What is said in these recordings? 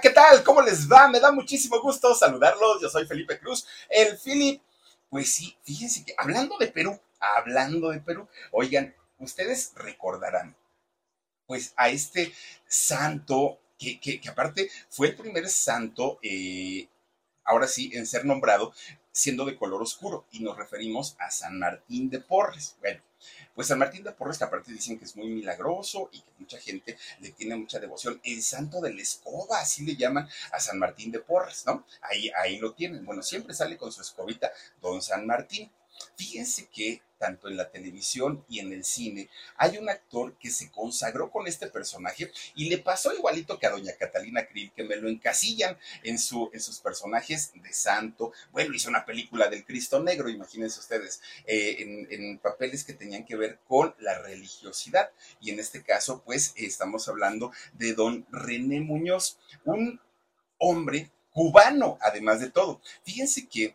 ¿qué tal? ¿Cómo les va? Me da muchísimo gusto saludarlos. Yo soy Felipe Cruz, el Philip. Pues sí, fíjense que hablando de Perú, hablando de Perú, oigan, ustedes recordarán, pues a este santo, que, que, aparte fue el primer santo, eh, ahora sí, en ser nombrado, siendo de color oscuro, y nos referimos a San Martín de Porres. Bueno, pues San Martín de Porres, que aparte dicen que es muy milagroso y que mucha gente le tiene mucha devoción. El santo de la escoba, así le llaman a San Martín de Porres, ¿no? Ahí, ahí lo tienen. Bueno, siempre sale con su escobita don San Martín. Fíjense que tanto en la televisión y en el cine, hay un actor que se consagró con este personaje y le pasó igualito que a doña Catalina Krill, que me lo encasillan en, su, en sus personajes de santo. Bueno, hizo una película del Cristo Negro, imagínense ustedes, eh, en, en, papeles que tenían que ver con la religiosidad. Y en este caso, pues, estamos hablando de don René Muñoz, un hombre cubano, además de todo. Fíjense que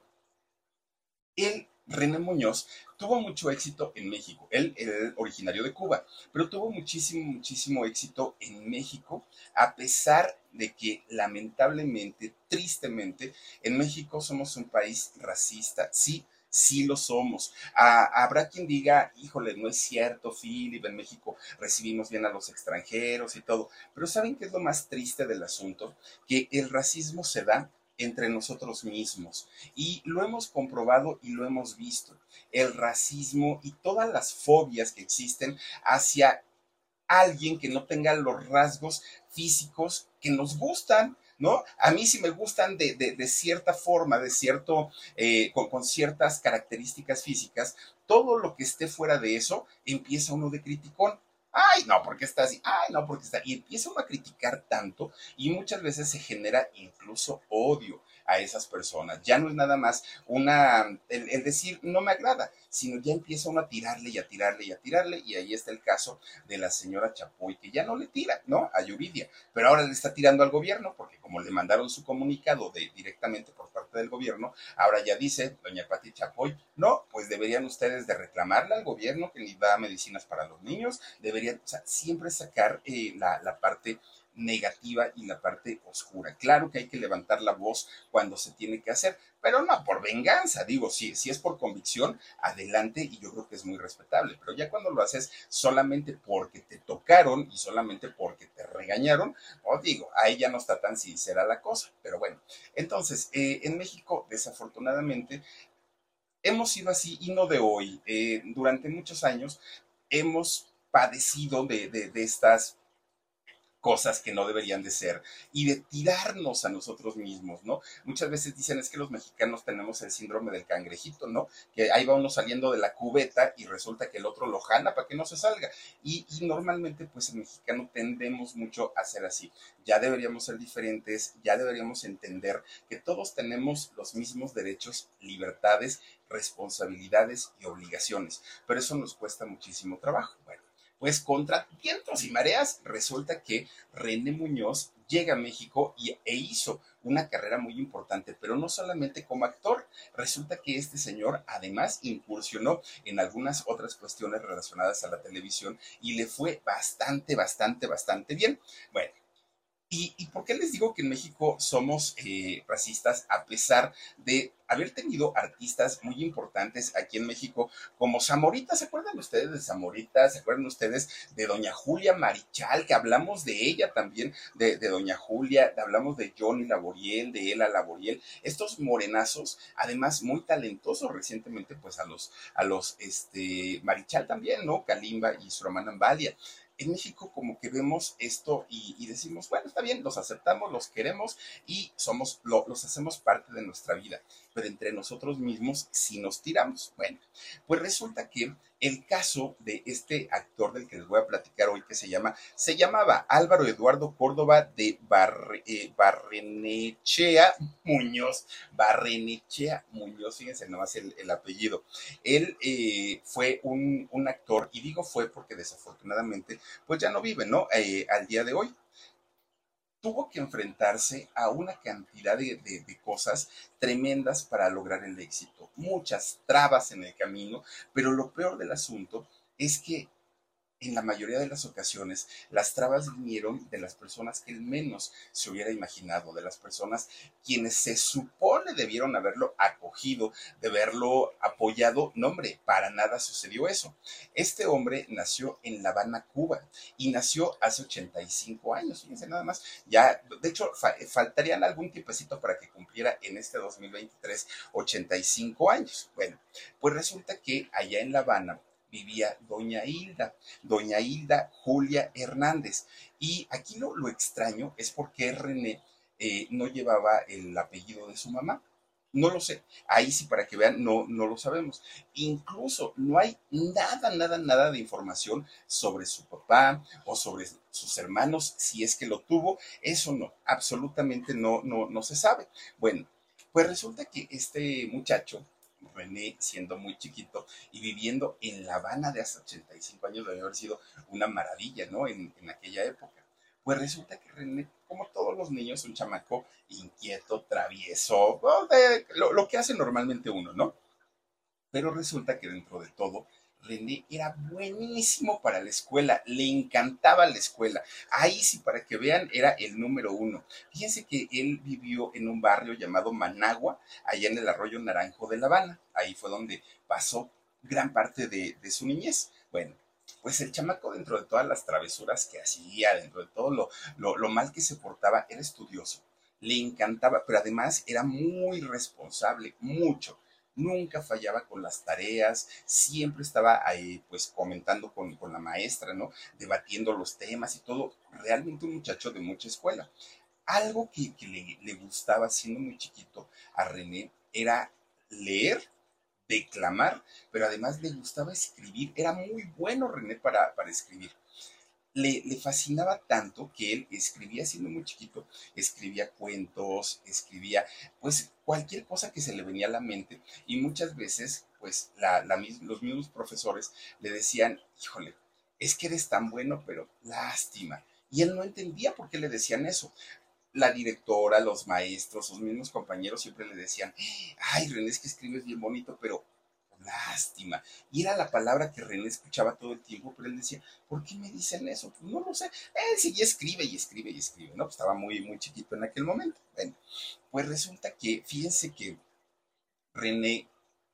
él René Muñoz tuvo mucho éxito en México. Él es originario de Cuba, pero tuvo muchísimo, muchísimo éxito en México, a pesar de que lamentablemente, tristemente, en México somos un país racista. Sí, sí lo somos. Ah, habrá quien diga, híjole, no es cierto, Philip, en México recibimos bien a los extranjeros y todo. Pero ¿saben qué es lo más triste del asunto? Que el racismo se da entre nosotros mismos. Y lo hemos comprobado y lo hemos visto. El racismo y todas las fobias que existen hacia alguien que no tenga los rasgos físicos que nos gustan. ¿No? A mí sí me gustan de, cierta forma, de cierto, eh, con, con, ciertas características físicas, todo lo que esté fuera de eso empieza uno de criticón ay, no, porque está así, ay, no, porque está. Y empieza uno a criticar tanto y muchas veces se genera incluso odio a esas personas. Ya no es nada más una, el, decir no me agrada, sino ya empieza uno a tirarle y a tirarle y a tirarle. Y ahí está el caso de la señora Chapoy, que ya no le tira, ¿no? A Yuridia, pero ahora le está tirando al gobierno, porque como le mandaron su comunicado de, directamente por parte del gobierno, ahora ya dice doña Pati Chapoy, no, pues deberían ustedes de reclamarle al gobierno que ni da medicinas para los niños, deberían, o sea, siempre sacar eh, la, la parte negativa y la parte oscura. Claro que hay que levantar la voz cuando se tiene que hacer, pero no por venganza, digo, si, si es por convicción, adelante y yo creo que es muy respetable, pero ya cuando lo haces solamente porque te tocaron y solamente porque te regañaron, os oh, digo, ahí ya no está tan sincera la cosa, pero bueno, entonces, eh, en México, desafortunadamente, hemos sido así y no de hoy, eh, durante muchos años hemos padecido de, de, de estas cosas que no deberían de ser y de tirarnos a nosotros mismos, ¿no? Muchas veces dicen es que los mexicanos tenemos el síndrome del cangrejito, ¿no? Que ahí va uno saliendo de la cubeta y resulta que el otro lo jala para que no se salga. Y, normalmente pues el mexicano tendemos mucho a ser así. Ya deberíamos ser diferentes, ya deberíamos entender que todos tenemos los mismos derechos, libertades, responsabilidades y obligaciones, pero eso nos cuesta muchísimo trabajo. Bueno, pues contra vientos y mareas, resulta que René Muñoz llega a México y, e hizo una carrera muy importante, pero no solamente como actor, resulta que este señor además incursionó en algunas otras cuestiones relacionadas a la televisión y le fue bastante, bastante, bastante bien. Bueno, ¿Y, por qué les digo que en México somos eh, racistas a pesar de haber tenido artistas muy importantes aquí en México como Zamorita? ¿Se acuerdan ustedes de Zamorita? ¿Se acuerdan ustedes de Doña Julia Marichal? Que hablamos de ella también, de, Doña Julia, hablamos de Johnny Laboriel, de Ela Laboriel, estos morenazos, además muy talentosos recientemente, pues a los, a los, este, Marichal también, ¿no? Kalimba y su hermana Ambalia en México como que vemos esto y, decimos, bueno, está bien, los aceptamos, los queremos y somos, los hacemos parte de nuestra vida, pero entre nosotros mismos si nos tiramos. Bueno, pues resulta que el caso de este actor del que les voy a platicar hoy, que se llama, se llamaba Álvaro Eduardo Córdoba de eh, Barrenechea Muñoz, Barrenechea Muñoz, fíjense nomás el, el apellido. Él eh, fue un, actor, y digo fue porque desafortunadamente, pues ya no vive, ¿no? Eh, al día de hoy tuvo que enfrentarse a una cantidad de, cosas tremendas para lograr el éxito, muchas trabas en el camino, pero lo peor del asunto es que en la mayoría de las ocasiones, las trabas vinieron de las personas que menos se hubiera imaginado, de las personas quienes se supone debieron haberlo acogido, de haberlo apoyado. No, hombre, para nada sucedió eso. Este hombre nació en La Habana, Cuba, y nació hace 85 años, fíjense nada más. Ya, de hecho, faltarían algún tiempecito para que cumpliera en este 2023 85 años. Bueno, pues resulta que allá en La Habana, vivía doña Hilda, doña Hilda Julia Hernández. Y aquí lo, lo extraño es porque René eh, no llevaba el apellido de su mamá. No lo sé. Ahí sí, para que vean, no, no lo sabemos. Incluso no hay nada, nada, nada de información sobre su papá o sobre sus hermanos, si es que lo tuvo. Eso no, absolutamente no, no, no se sabe. Bueno, pues resulta que este muchacho, René siendo muy chiquito y viviendo en La Habana de hasta 85 años debe haber sido una maravilla, ¿no? En, aquella época. Pues resulta que René, como todos los niños, un chamaco inquieto, travieso, lo que hace normalmente uno, ¿no? Pero resulta que dentro de todo René era buenísimo para la escuela, le encantaba la escuela. Ahí sí, para que vean, era el número uno. Fíjense que él vivió en un barrio llamado Managua, allá en el arroyo Naranjo de La Habana. Ahí fue donde pasó gran parte de, su niñez. Bueno, pues el chamaco dentro de todas las travesuras que hacía, dentro de todo lo, mal que se portaba, era estudioso. Le encantaba, pero además era muy responsable, mucho nunca fallaba con las tareas, siempre estaba ahí pues comentando con, con la maestra, ¿no? Debatiendo los temas y todo. Realmente un muchacho de mucha escuela. Algo que, le, le, gustaba siendo muy chiquito a René era leer, declamar, pero además le gustaba escribir. Era muy bueno René para, para escribir le, fascinaba tanto que él escribía siendo muy chiquito, escribía cuentos, escribía pues cualquier cosa que se le venía a la mente y muchas veces pues los mismos profesores le decían, híjole, es que eres tan bueno, pero lástima. Y él no entendía por qué le decían eso. La directora, los maestros, sus mismos compañeros siempre le decían, ay, René, es que escribes bien bonito, pero lástima. Y era la palabra que René escuchaba todo el tiempo, pero él decía, ¿por qué me dicen eso? Pues no lo sé. Él seguía escribe y escribe y escribe, ¿no? Pues estaba muy, muy chiquito en aquel momento. Bueno, pues resulta que, fíjense que René,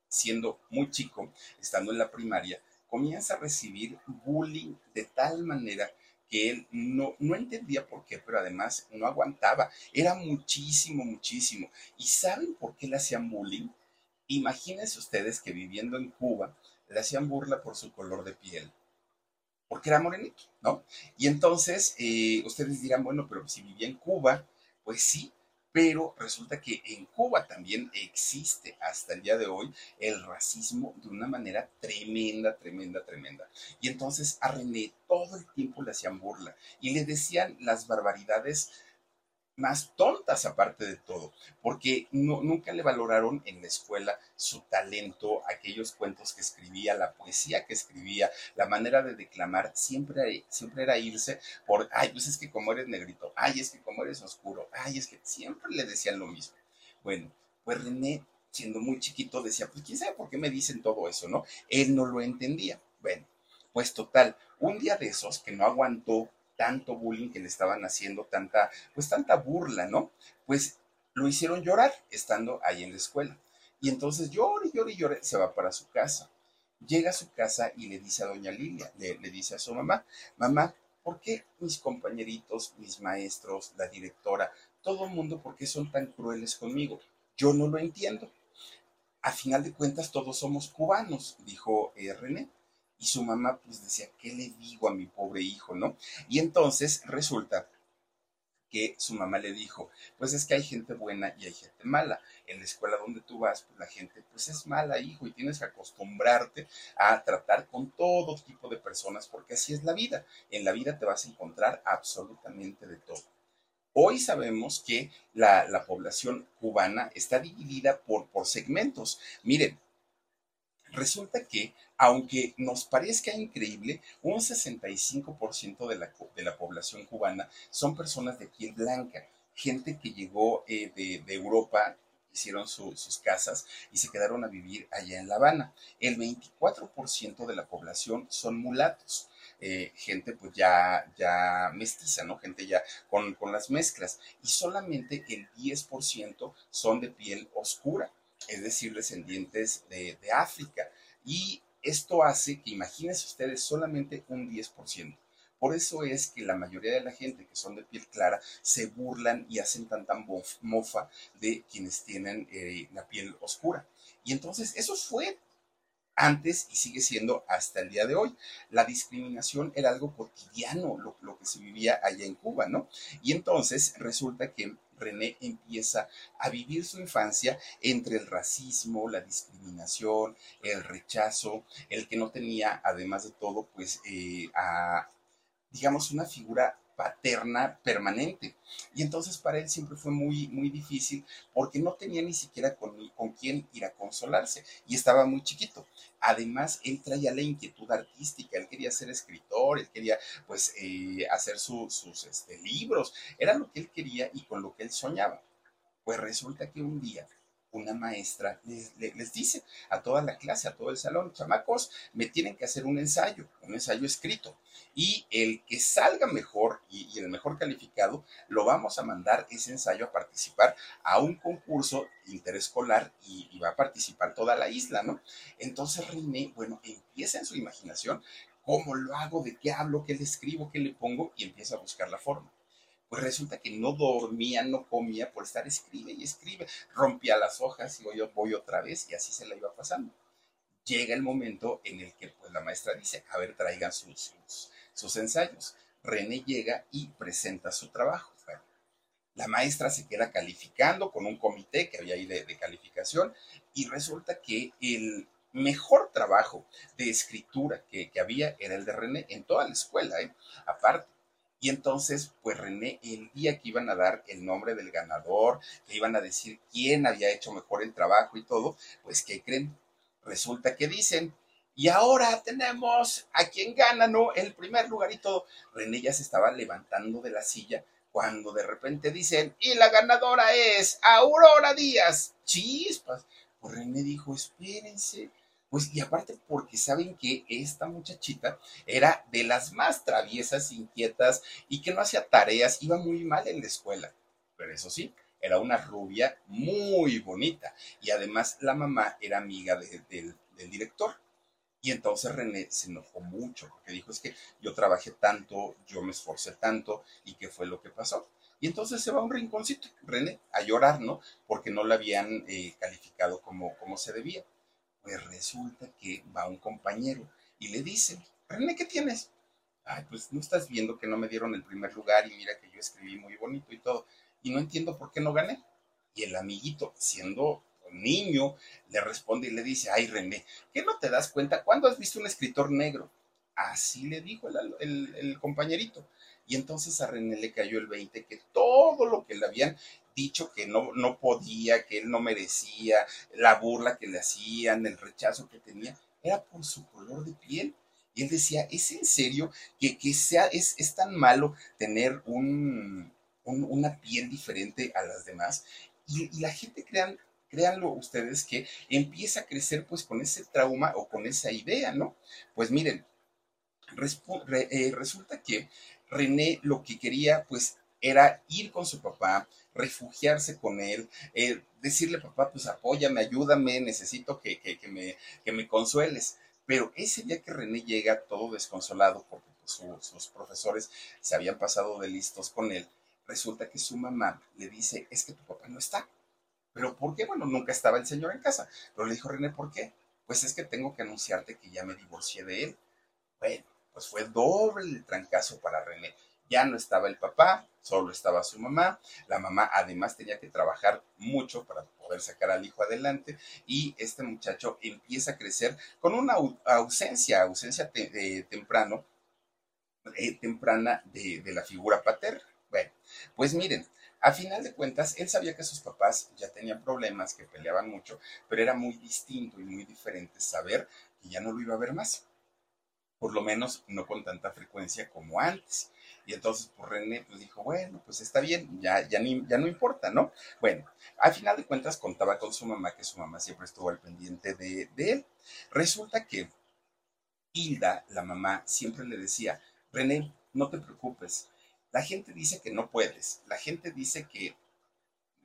siendo muy chico, estando en la primaria, comienza a recibir bullying de tal manera que él no, no entendía por qué, pero además no aguantaba. Era muchísimo, muchísimo. ¿Y saben por qué le hacían bullying? Imagínense ustedes que viviendo en Cuba le hacían burla por su color de piel, porque era morenito, ¿no? Y entonces eh, ustedes dirán, bueno, pero si vivía en Cuba, pues sí, pero resulta que en Cuba también existe hasta el día de hoy el racismo de una manera tremenda, tremenda, tremenda. Y entonces a René todo el tiempo le hacían burla y le decían las barbaridades más tontas aparte de todo, porque nunca le valoraron en la escuela su talento, aquellos cuentos que escribía, la poesía que escribía, la manera de declamar, siempre, siempre era irse por, ay, pues es que como eres negrito, ay, es que como eres oscuro, ay, es que siempre le decían lo mismo. Bueno, pues René, siendo muy chiquito, decía, pues quién sabe por qué me dicen todo eso, ¿no? Él no lo entendía. Bueno, pues total, un día de esos que no aguantó tanto bullying que le estaban haciendo, tanta, pues tanta burla, ¿no? Pues lo hicieron llorar estando ahí en la escuela. Y entonces llora llora y llora, se va para su casa. Llega a su casa y le dice a doña Lilia, le, le dice a su mamá, mamá, ¿por qué mis compañeritos, mis maestros, la directora, todo el mundo, por qué son tan crueles conmigo? Yo no lo entiendo. A final de cuentas, todos somos cubanos, dijo eh, René. Y su mamá pues decía, ¿qué le digo a mi pobre hijo, no? Y entonces resulta que su mamá le dijo, pues es que hay gente buena y hay gente mala. En la escuela donde tú vas, pues la gente pues es mala, hijo, y tienes que acostumbrarte a tratar con todo tipo de personas porque así es la vida. En la vida te vas a encontrar absolutamente de todo. Hoy sabemos que la, la población cubana está dividida por, por segmentos. Miren, resulta que, aunque nos parezca increíble, un 65% de la, de la población cubana son personas de piel blanca, gente que llegó eh, de, Europa hicieron sus casas y se quedaron a vivir allá en La Habana. El 24% de la población son mulatos. eh, gente pues ya, ya mestiza, ¿no? Gente ya con, con las mezclas. Y solamente el 10% son de piel oscura, es decir, descendientes de, África. Y esto hace que imagínense ustedes solamente un 10%. Por eso es que la mayoría de la gente que son de piel clara se burlan y hacen tanta mofa de quienes tienen eh, la piel oscura. Y entonces eso fue antes y sigue siendo hasta el día de hoy. La discriminación era algo cotidiano, lo, lo, que se vivía allá en Cuba, ¿no? Y entonces resulta que René empieza a vivir su infancia entre el racismo, la discriminación, el rechazo, el que no tenía, además de todo, pues eh, a, digamos, una figura paterna permanente. Y entonces para él siempre fue muy, muy difícil porque no tenía ni siquiera con, con quién ir a consolarse y estaba muy chiquito. Además, él traía la inquietud artística, él quería ser escritor, él quería pues eh, hacer sus este, libros, era lo que él quería y con lo que él soñaba. Pues resulta que un día una maestra les, dice a toda la clase, a todo el salón, chamacos, me tienen que hacer un ensayo, un ensayo escrito. Y el que salga mejor y, el mejor calificado, lo vamos a mandar ese ensayo a participar a un concurso interescolar y, y va a participar toda la isla, ¿no? Entonces René, bueno, empieza en su imaginación cómo lo hago, de qué hablo, qué le escribo, qué le pongo y empieza a buscar la forma pues resulta que no dormía, no comía por estar escribe y escribe, rompía las hojas y yo voy otra vez y así se la iba pasando. Llega el momento en el que pues la maestra dice, a ver, traigan sus, ensayos. René llega y presenta su trabajo. la maestra se queda calificando con un comité que había ahí de, calificación y resulta que el mejor trabajo de escritura que, que, había era el de René en toda la escuela, ¿eh? aparte. Y entonces, pues René, el día que iban a dar el nombre del ganador, que iban a decir quién había hecho mejor el trabajo y todo, pues ¿qué creen? Resulta que dicen, y ahora tenemos a quien gana, ¿no? El primer lugar y todo. René ya se estaba levantando de la silla cuando de repente dicen, y la ganadora es Aurora Díaz. Chispas. Pues René dijo, espérense, pues y aparte porque saben que esta muchachita era de las más traviesas, inquietas y que no hacía tareas, iba muy mal en la escuela. Pero eso sí, era una rubia muy bonita y además la mamá era amiga del director. Y entonces René se enojó mucho porque dijo es que yo trabajé tanto, yo me esforcé tanto y qué fue lo que pasó. Y entonces se va a un rinconcito, René, a llorar, ¿no? Porque no la habían eh, calificado como, como se debía. Pues resulta que va un compañero y le dice, René, ¿qué tienes? Ay, pues no estás viendo que no me dieron el primer lugar y mira que yo escribí muy bonito y todo. Y no entiendo por qué no gané. Y el amiguito, siendo niño, le responde y le dice, ay René, ¿qué no te das cuenta? ¿Cuándo has visto un escritor negro? Así le dijo el, el, compañerito. Y entonces a René le cayó el 20 que todo lo que le habían dicho que no, no podía, que él no merecía, la burla que le hacían, el rechazo que tenía, era por su color de piel. Y él decía, ¿es en serio que, que sea, es, es, tan malo tener un, una piel diferente a las demás? Y, la gente, crean, créanlo ustedes, que empieza a crecer pues con ese trauma o con esa idea, ¿no? Pues miren, eh, resulta que René lo que quería pues era ir con su papá, refugiarse con él, eh, decirle, papá, pues apóyame, ayúdame, necesito que, que, que, me, que me consueles. Pero ese día que René llega todo desconsolado porque pues, sus profesores se habían pasado de listos con él, resulta que su mamá le dice, es que tu papá no está. ¿Pero por qué? Bueno, nunca estaba el señor en casa. Pero le dijo René, ¿por qué? Pues es que tengo que anunciarte que ya me divorcié de él. Bueno, pues fue doble trancazo para René. Ya no estaba el papá, solo estaba su mamá. La mamá además tenía que trabajar mucho para poder sacar al hijo adelante y este muchacho empieza a crecer con una ausencia, ausencia temprano, eh, temprana de, de la figura paterna. Bueno, pues miren, a final de cuentas, él sabía que sus papás ya tenían problemas, que peleaban mucho, pero era muy distinto y muy diferente saber que ya no lo iba a ver más. Por lo menos no con tanta frecuencia como antes. Y entonces, pues René pues, dijo, bueno, pues está bien, ya, ya, ya no importa, ¿no? Bueno, al final de cuentas contaba con su mamá, que su mamá siempre estuvo al pendiente de, de él. Resulta que Hilda, la mamá, siempre le decía, René, no te preocupes. La gente dice que no puedes, la gente dice que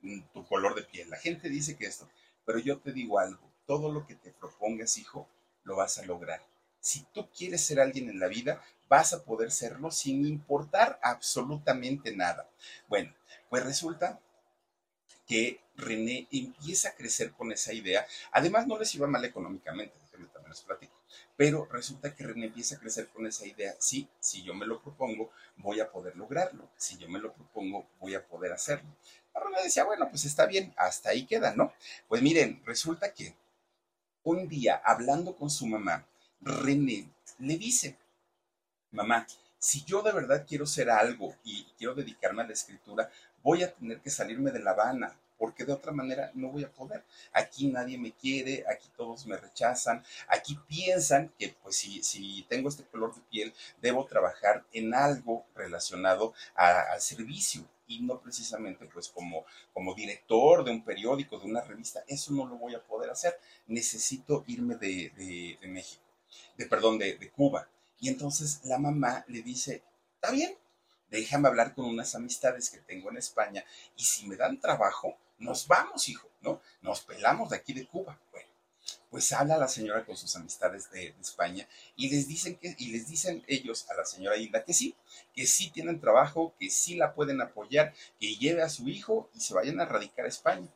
mm, tu color de piel, la gente dice que esto, pero yo te digo algo, todo lo que te propongas, hijo, lo vas a lograr. Si tú quieres ser alguien en la vida, vas a poder serlo sin importar absolutamente nada. Bueno, pues resulta que René empieza a crecer con esa idea. Además, no les iba mal económicamente, déjenme también les platico. Pero resulta que René empieza a crecer con esa idea. Sí, si yo me lo propongo, voy a poder lograrlo. Si yo me lo propongo, voy a poder hacerlo. René decía, bueno, pues está bien, hasta ahí queda, ¿no? Pues miren, resulta que un día, hablando con su mamá, René le dice, mamá, si yo de verdad quiero ser algo y quiero dedicarme a la escritura, voy a tener que salirme de La Habana, porque de otra manera no voy a poder. Aquí nadie me quiere, aquí todos me rechazan, aquí piensan que pues si, si tengo este color de piel, debo trabajar en algo relacionado al servicio y no precisamente pues como, como director de un periódico, de una revista, eso no lo voy a poder hacer. Necesito irme de, México, de perdón, de, de Cuba. Y entonces la mamá le dice, está bien, déjame hablar con unas amistades que tengo en España y si me dan trabajo, nos vamos, hijo, ¿no? Nos pelamos de aquí de Cuba. Bueno, pues habla la señora con sus amistades de, España y les dicen que, y les dicen ellos a la señora Hilda que sí, que sí tienen trabajo, que sí la pueden apoyar, que lleve a su hijo y se vayan a radicar a España.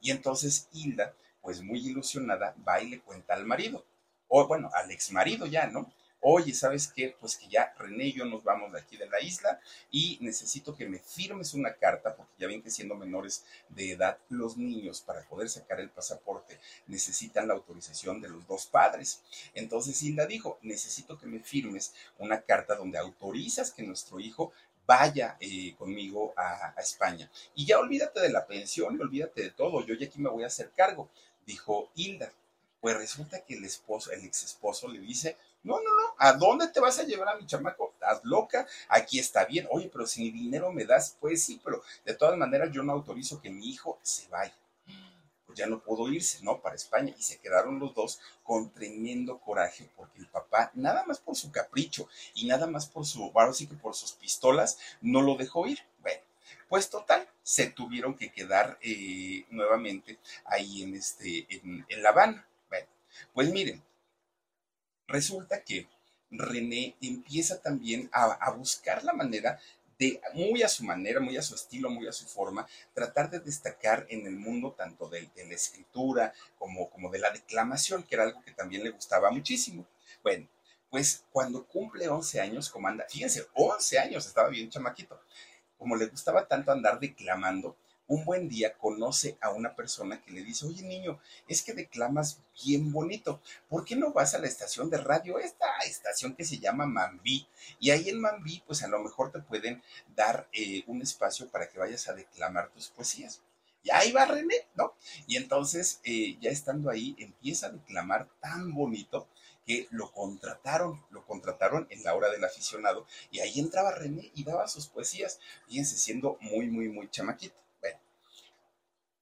Y entonces Hilda, pues muy ilusionada, va y le cuenta al marido, o bueno, al ex marido ya, ¿no? oye, ¿sabes qué? Pues que ya René y yo nos vamos de aquí de la isla y necesito que me firmes una carta, porque ya ven que siendo menores de edad, los niños para poder sacar el pasaporte necesitan la autorización de los dos padres. Entonces Hilda dijo, necesito que me firmes una carta donde autorizas que nuestro hijo vaya eh, conmigo a, a, España. Y ya olvídate de la pensión y olvídate de todo, yo ya aquí me voy a hacer cargo, dijo Hilda. Pues resulta que el esposo, el ex esposo le dice, no, no, no, ¿a dónde te vas a llevar a mi chamaco? ¿Estás loca? Aquí está bien. Oye, pero si mi dinero me das, pues sí, pero de todas maneras yo no autorizo que mi hijo se vaya. Pues ya no pudo irse, ¿no? Para España. Y se quedaron los dos con tremendo coraje porque el papá, nada más por su capricho y nada más por su, ahora sí que por sus pistolas, no lo dejó ir. Bueno, pues total, se tuvieron que quedar eh, nuevamente ahí en, este, en, en La Habana. Pues miren, resulta que René empieza también a, buscar la manera de, muy a su manera, muy a su estilo, muy a su forma, tratar de destacar en el mundo tanto de, la escritura como, como de la declamación, que era algo que también le gustaba muchísimo. Bueno, pues cuando cumple 11 años, como anda, fíjense, 11 años, estaba bien chamaquito, como le gustaba tanto andar declamando, un buen día conoce a una persona que le dice, oye niño, es que declamas bien bonito, ¿por qué no vas a la estación de radio, esta estación que se llama Mambí? Y ahí en Mambí, pues a lo mejor te pueden dar eh, un espacio para que vayas a declamar tus poesías. Y ahí va René, ¿no? Y entonces, eh, ya estando ahí, empieza a declamar tan bonito que lo contrataron, lo contrataron en la hora del aficionado, y ahí entraba René y daba sus poesías, fíjense, siendo muy, muy, muy chamaquito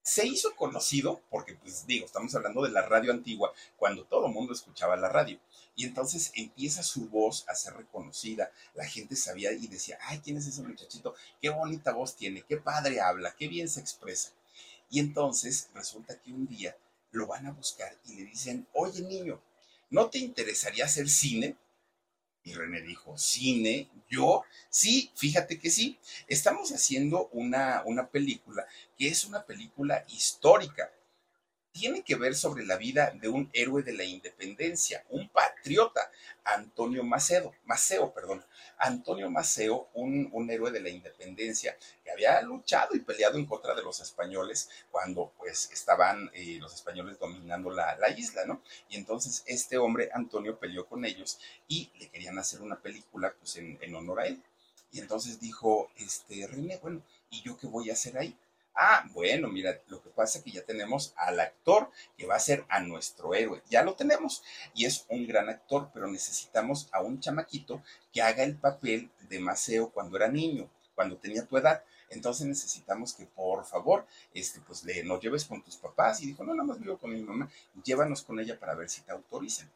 se hizo conocido, porque pues digo, estamos hablando de la radio antigua, cuando todo el mundo escuchaba la radio. Y entonces empieza su voz a ser reconocida, la gente sabía y decía, ay, ¿quién es ese muchachito? Qué bonita voz tiene, qué padre habla, qué bien se expresa. Y entonces resulta que un día lo van a buscar y le dicen, oye niño, ¿no te interesaría hacer cine? Y René dijo, cine, yo, sí, fíjate que sí, estamos haciendo una, una película que es una película histórica tiene que ver sobre la vida de un héroe de la independencia, un patriota, Antonio Maceo, Maceo, perdón, Antonio Maceo, un, héroe de la independencia que había luchado y peleado en contra de los españoles cuando pues estaban eh, los españoles dominando la, la, isla, ¿no? Y entonces este hombre, Antonio, peleó con ellos y le querían hacer una película pues en, en honor a él. Y entonces dijo, este, René, bueno, ¿y yo qué voy a hacer ahí? Ah, bueno, mira, lo que pasa es que ya tenemos al actor que va a ser a nuestro héroe. Ya lo tenemos y es un gran actor, pero necesitamos a un chamaquito que haga el papel de Maceo cuando era niño, cuando tenía tu edad. Entonces necesitamos que por favor, este, pues le, nos lleves con tus papás. Y dijo, no, nada más vivo con mi mamá, llévanos con ella para ver si te autorizan.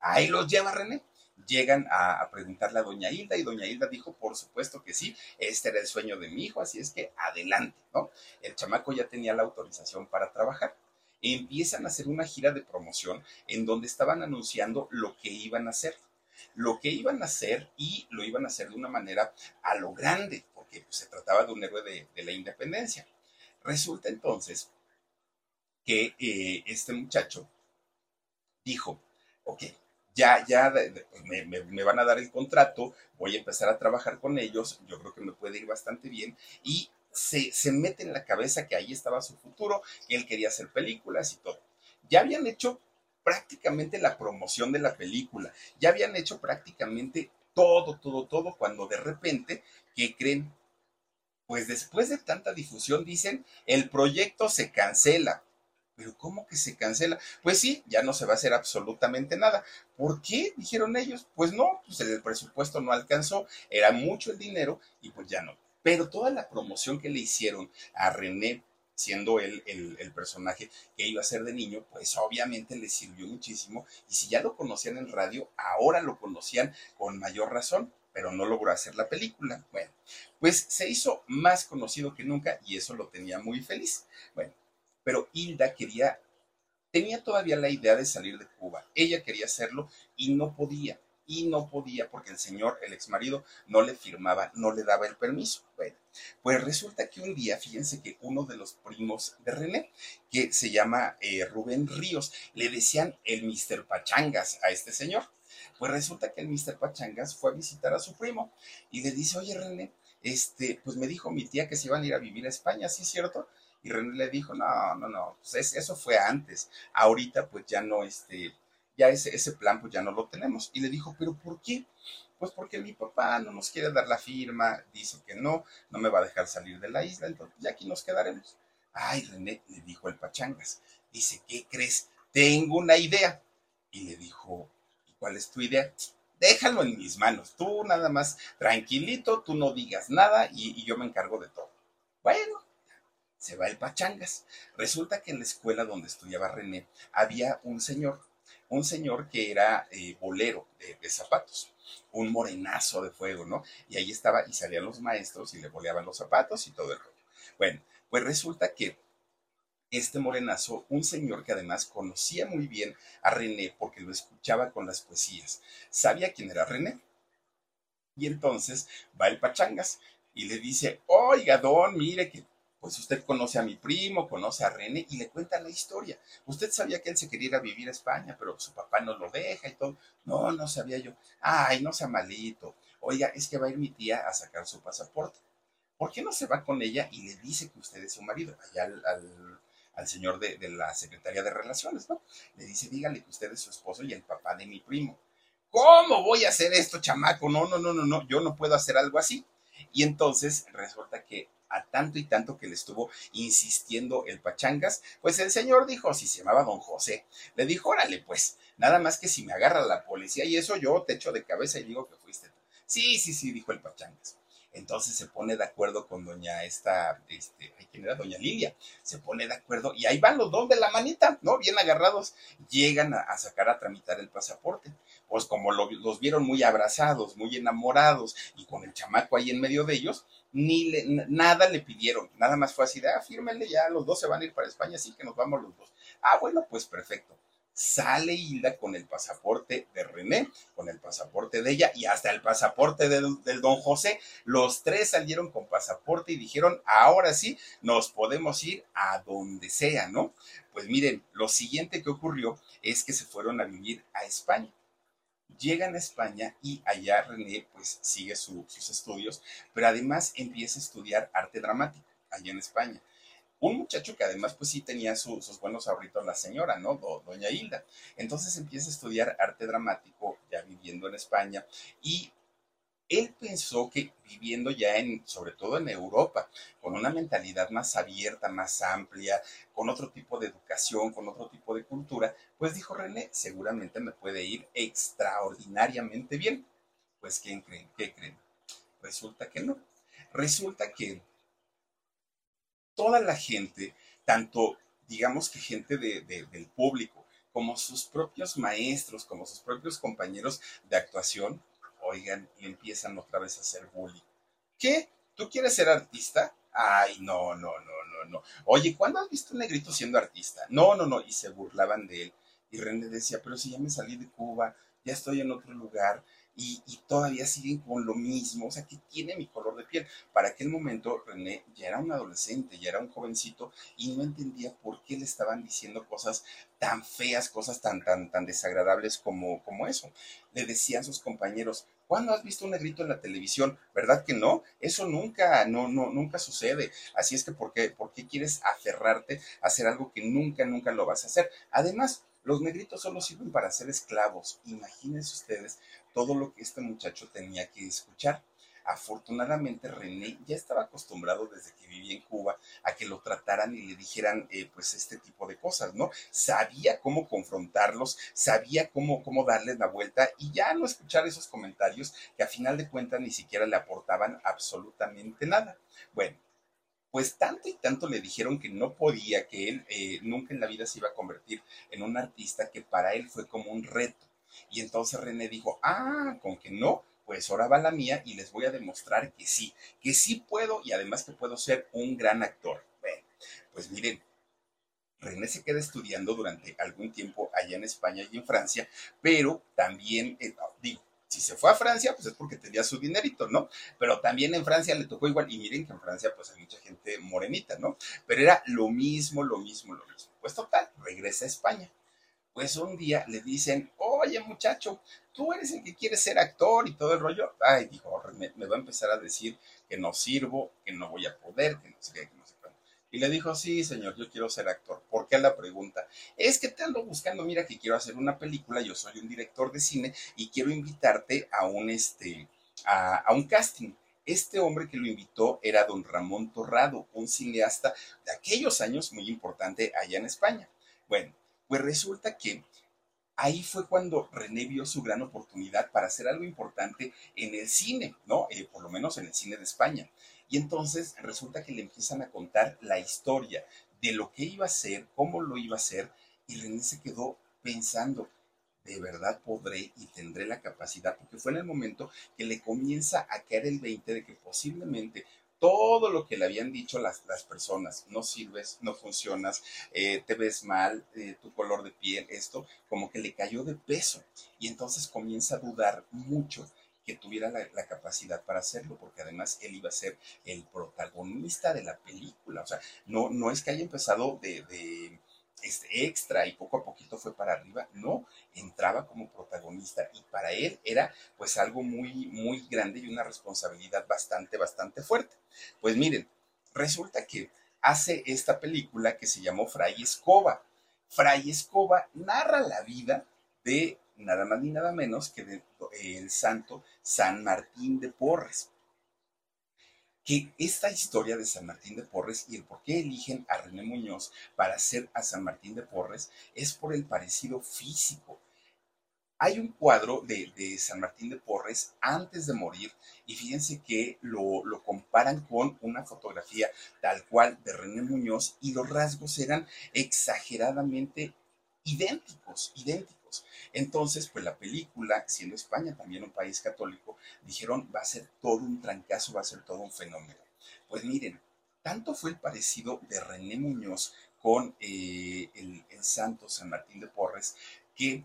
Ahí los lleva René. Llegan a, preguntarle a doña Hilda y doña Hilda dijo, por supuesto que sí, este era el sueño de mi hijo, así es que adelante, ¿no? El chamaco ya tenía la autorización para trabajar. Empiezan a hacer una gira de promoción en donde estaban anunciando lo que iban a hacer lo que iban a hacer y lo iban a hacer de una manera a lo grande, porque pues, se trataba de un héroe de, la independencia. Resulta entonces que eh, este muchacho dijo, ok, ya, ya me, me, van a dar el contrato, voy a empezar a trabajar con ellos, yo creo que me puede ir bastante bien y se, se mete en la cabeza que ahí estaba su futuro, que él quería hacer películas y todo. Ya habían hecho prácticamente la promoción de la película, ya habían hecho prácticamente todo, todo, todo, cuando de repente, ¿qué creen? Pues después de tanta difusión dicen, el proyecto se cancela. Pero ¿cómo que se cancela? Pues sí, ya no se va a hacer absolutamente nada. ¿Por qué? Dijeron ellos. Pues no, pues el presupuesto no alcanzó, era mucho el dinero y pues ya no. Pero toda la promoción que le hicieron a René, siendo él el, personaje que iba a ser de niño, pues obviamente le sirvió muchísimo. Y si ya lo conocían en radio, ahora lo conocían con mayor razón pero no logró hacer la película. Bueno, pues se hizo más conocido que nunca y eso lo tenía muy feliz. Bueno, pero Hilda quería, tenía todavía la idea de salir de Cuba. Ella quería hacerlo y no podía, y no podía porque el señor, el ex marido, no le firmaba, no le daba el permiso. Bueno, pues resulta que un día, fíjense que uno de los primos de René, que se llama eh, Rubén Ríos, le decían el Mr. Pachangas a este señor. Pues resulta que el Mr. Pachangas fue a visitar a su primo y le dice, oye René, este, pues me dijo mi tía que se iban a ir a vivir a España, ¿sí es cierto? Y René le dijo, no, no, no, pues eso fue antes. Ahorita pues ya no, este, ya ese, ese plan pues ya no lo tenemos. Y le dijo, pero ¿por qué? Pues porque mi papá no nos quiere dar la firma, dice que no, no me va a dejar salir de la isla, entonces ya aquí nos quedaremos. Ay, René, le dijo el Pachangas, dice, ¿qué crees? Tengo una idea. Y le dijo, ¿y cuál es tu idea? Déjalo en mis manos, tú nada más tranquilito, tú no digas nada y, y yo me encargo de todo. Bueno, se va el pachangas. Resulta que en la escuela donde estudiaba René había un señor, un señor que era eh, bolero de, zapatos, un morenazo de fuego, ¿no? Y ahí estaba, y salían los maestros y le boleaban los zapatos y todo el rollo. Bueno, pues resulta que este morenazo, un señor que además conocía muy bien a René porque lo escuchaba con las poesías, sabía quién era René. Y entonces va el pachangas y le dice, oiga, don, mire que pues usted conoce a mi primo, conoce a René y le cuenta la historia. Usted sabía que él se quería ir a vivir a España, pero su papá no lo deja y todo. No, no sabía yo. Ay, no sea malito. Oiga, es que va a ir mi tía a sacar su pasaporte. ¿Por qué no se va con ella y le dice que usted es su marido? Allá al, señor de, de, la Secretaría de Relaciones, ¿no? Le dice, dígale que usted es su esposo y el papá de mi primo. ¿Cómo voy a hacer esto, chamaco? No, no, no, no, no, yo no puedo hacer algo así. Y entonces resulta que a tanto y tanto que le estuvo insistiendo el Pachangas, pues el señor dijo, si se llamaba don José, le dijo, órale pues, nada más que si me agarra la policía y eso yo te echo de cabeza y digo que fuiste tú. Sí, sí, sí, dijo el Pachangas. Entonces se pone de acuerdo con doña esta, este, ¿quién era? Doña Lilia. Se pone de acuerdo y ahí van los dos de la manita, ¿no? Bien agarrados. Llegan a, sacar a tramitar el pasaporte. Pues como los vieron muy abrazados, muy enamorados y con el chamaco ahí en medio de ellos, ni nada le pidieron, nada más fue así de, ah, fírmenle ya, los dos se van a ir para España, así que nos vamos los dos. Ah, bueno, pues perfecto. Sale Hilda con el pasaporte de René, con el pasaporte de ella y hasta el pasaporte del, del don José. Los tres salieron con pasaporte y dijeron, ahora sí, nos podemos ir a donde sea, ¿no? Pues miren, lo siguiente que ocurrió es que se fueron a vivir a España llegan a España y allá René pues sigue sus estudios, pero además empieza a estudiar arte dramático allá en España. Un muchacho que además pues sí tenía sus buenos ahorritos la señora, ¿no? doña Hilda. Entonces empieza a estudiar arte dramático ya viviendo en España y él pensó que viviendo ya en, sobre todo en Europa, con una mentalidad más abierta, más amplia, con otro tipo de educación, con otro tipo de cultura, pues dijo René, seguramente me puede ir extraordinariamente bien. Pues ¿quién creen? ¿Qué creen? Resulta que no. Resulta que toda la gente, tanto digamos que gente del público, como sus propios maestros, como sus propios compañeros de actuación, oigan, le empiezan otra vez a hacer bullying. ¿Qué? ¿Tú quieres ser artista? Ay, no, no, no, no, no. Oye, ¿cuándo has visto un negrito siendo artista? No, no, no. Y se burlaban de él. Y René decía, pero si ya me salí de Cuba, ya estoy en otro lugar, y, todavía siguen con lo mismo, o sea, que tiene mi color de piel. Para aquel momento René ya era un adolescente, ya era un jovencito y no entendía por qué le estaban diciendo cosas tan feas, cosas tan, tan, tan desagradables como, como eso. Le decían sus compañeros, ¿cuándo has visto un negrito en la televisión? ¿Verdad que no? Eso nunca, no, no, nunca sucede. Así es que, ¿por qué, ¿por qué quieres aferrarte a hacer algo que nunca, nunca lo vas a hacer? Además, los negritos solo sirven para ser esclavos. Imagínense ustedes todo lo que este muchacho tenía que escuchar. Afortunadamente René ya estaba acostumbrado desde que vivía en Cuba a que lo trataran y le dijeran eh, pues este tipo de cosas, ¿no? Sabía cómo confrontarlos, sabía cómo, cómo darles la vuelta y ya no escuchar esos comentarios que a final de cuentas ni siquiera le aportaban absolutamente nada. Bueno, pues tanto y tanto le dijeron que no podía, que él eh, nunca en la vida se iba a convertir en un artista, que para él fue como un reto. Y entonces René dijo, ah, con que no, pues ahora va la mía y les voy a demostrar que sí, que sí puedo y además que puedo ser un gran actor. Pues miren, René se queda estudiando durante algún tiempo allá en España y en Francia, pero también, eh, digo, si se fue a Francia, pues es porque tenía su dinerito, ¿no? Pero también en Francia le tocó igual, y miren que en Francia pues hay mucha gente morenita, ¿no? Pero era lo mismo, lo mismo, lo mismo. Pues total, regresa a España. Pues un día le dicen, oye muchacho, tú eres el que quiere ser actor y todo el rollo. Ay, dijo, me, me va a empezar a decir que no sirvo, que no voy a poder, que no sé qué, que no sé qué. Y le dijo, sí, señor, yo quiero ser actor. ¿Por qué la pregunta? Es que te ando buscando, mira que quiero hacer una película, yo soy un director de cine y quiero invitarte a un, este, a, un casting. Este hombre que lo invitó era don Ramón Torrado, un cineasta de aquellos años muy importante allá en España. Bueno, pues resulta que ahí fue cuando René vio su gran oportunidad para hacer algo importante en el cine, ¿no? Eh, por lo menos en el cine de España. Y entonces resulta que le empiezan a contar la historia de lo que iba a ser, cómo lo iba a hacer, y René se quedó pensando, de verdad podré y tendré la capacidad, porque fue en el momento que le comienza a caer el 20 de que posiblemente todo lo que le habían dicho las, las personas, no sirves, no funcionas, eh, te ves mal, eh, tu color de piel, esto, como que le cayó de peso. Y entonces comienza a dudar mucho que tuviera la, capacidad para hacerlo, porque además él iba a ser el protagonista de la película. O sea, no, no es que haya empezado de, este extra y poco a poquito fue para arriba, no, entraba como protagonista y para él era pues algo muy, muy grande y una responsabilidad bastante, bastante fuerte. Pues miren, resulta que hace esta película que se llamó Fray Escoba. Fray Escoba narra la vida de nada más ni nada menos que del el santo San Martín de Porres. Que esta historia de San Martín de Porres y el por qué eligen a René Muñoz para hacer a San Martín de Porres es por el parecido físico. Hay un cuadro de, San Martín de Porres antes de morir y fíjense que lo, lo, comparan con una fotografía tal cual de René Muñoz y los rasgos eran exageradamente idénticos, idénticos. Entonces, pues la película, siendo España también un país católico, dijeron va a ser todo un trancazo, va a ser todo un fenómeno. Pues miren, tanto fue el parecido de René Muñoz con eh, el, santo San Martín de Porres que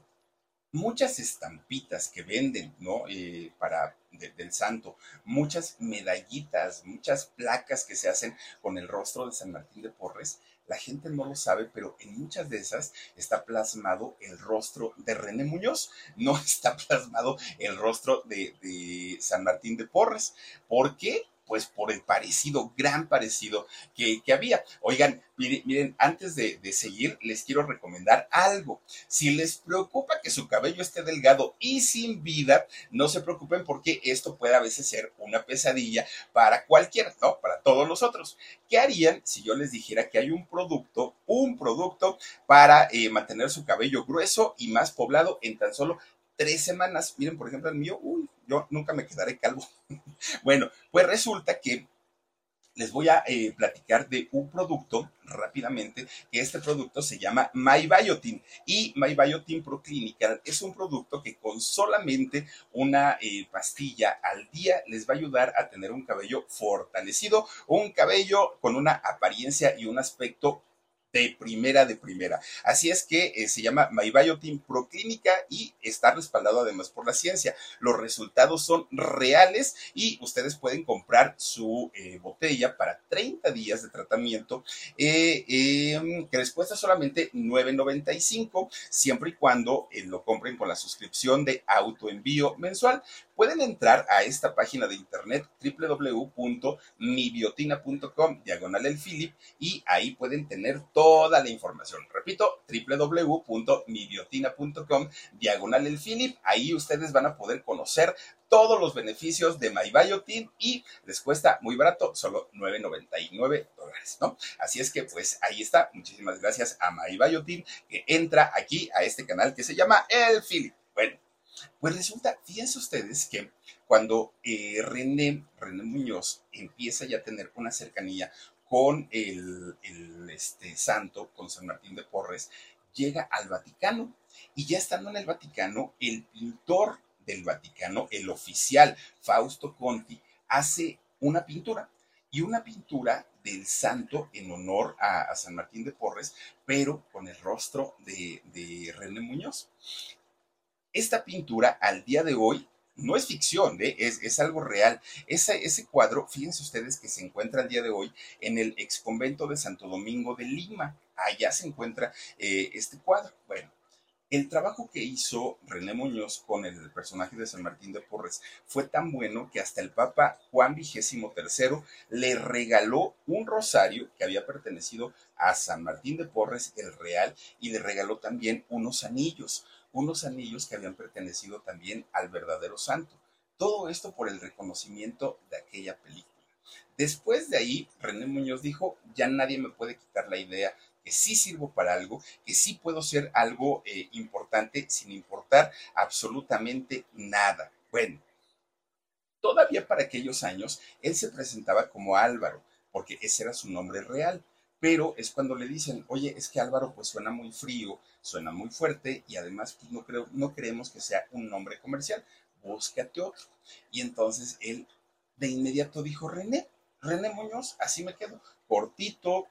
muchas estampitas que venden, ¿no? Eh, para del santo, muchas medallitas, muchas placas que se hacen con el rostro de San Martín de Porres, la gente no lo sabe, pero en muchas de esas está plasmado el rostro de René Muñoz, no está plasmado el rostro de, de San Martín de Porres. ¿Por qué? Pues por el parecido, gran parecido que, había. Oigan, miren, antes de, seguir, les quiero recomendar algo. Si les preocupa que su cabello esté delgado y sin vida, no se preocupen porque esto puede a veces ser una pesadilla para cualquiera, ¿no? Para todos los otros. ¿Qué harían si yo les dijera que hay un producto, un producto para eh, mantener su cabello grueso y más poblado en tan solo tres semanas. Miren, por ejemplo, el mío, uy, yo nunca me quedaré calvo. bueno, pues resulta que les voy a eh, platicar de un producto rápidamente, que este producto se llama MyBiotin y MyBiotin ProClinical es un producto que con solamente una eh, pastilla al día les va a ayudar a tener un cabello fortalecido, un cabello con una apariencia y un aspecto de primera de primera. Así es que eh, se llama MyBiotin Proclínica y está respaldado además por la ciencia. Los resultados son reales y ustedes pueden comprar su eh, botella para 30 días de tratamiento eh, em, que les cuesta solamente 9.95 siempre y cuando lo compren con la suscripción de autoenvío mensual. Pueden entrar a esta página de internet www.mibiotina.com diagonal el Philip y ahí pueden tener toda la información. Repito, www.mibiotina.com diagonal el Philip. Ahí ustedes van a poder conocer todos los beneficios de MyBiotin y les cuesta muy barato, solo 9.99 dólares, ¿no? Así es que pues ahí está. Muchísimas gracias a MyBiotin que entra aquí a este canal que se llama El Philip. Bueno, pues resulta, fíjense ustedes que cuando eh, René, Muñoz empieza ya a tener una cercanía con el, este, santo, con San Martín de Porres, llega al Vaticano. Y ya estando en el Vaticano, el pintor del Vaticano, el oficial Fausto Conti, hace una pintura. Y una pintura del santo en honor a, San Martín de Porres, pero con el rostro de, de René Muñoz. Esta pintura al día de hoy no es ficción, ¿eh? es, algo real. Ese, cuadro, fíjense ustedes que se encuentra al día de hoy en el ex convento de Santo Domingo de Lima. Allá se encuentra eh, este cuadro. Bueno, el trabajo que hizo René Muñoz con el personaje de San Martín de Porres fue tan bueno que hasta el Papa Juan XXIII le regaló un rosario que había pertenecido a San Martín de Porres, el Real, y le regaló también unos anillos unos anillos que habían pertenecido también al verdadero santo. Todo esto por el reconocimiento de aquella película. Después de ahí, René Muñoz dijo, ya nadie me puede quitar la idea que sí sirvo para algo, que sí puedo ser algo eh, importante sin importar absolutamente nada. Bueno, todavía para aquellos años, él se presentaba como Álvaro, porque ese era su nombre real pero es cuando le dicen, oye, es que Álvaro pues suena muy frío, suena muy fuerte y además pues, no, creo, no creemos que sea un nombre comercial, búscate otro. Y entonces él de inmediato dijo, René, René Muñoz, así me quedo, cortito,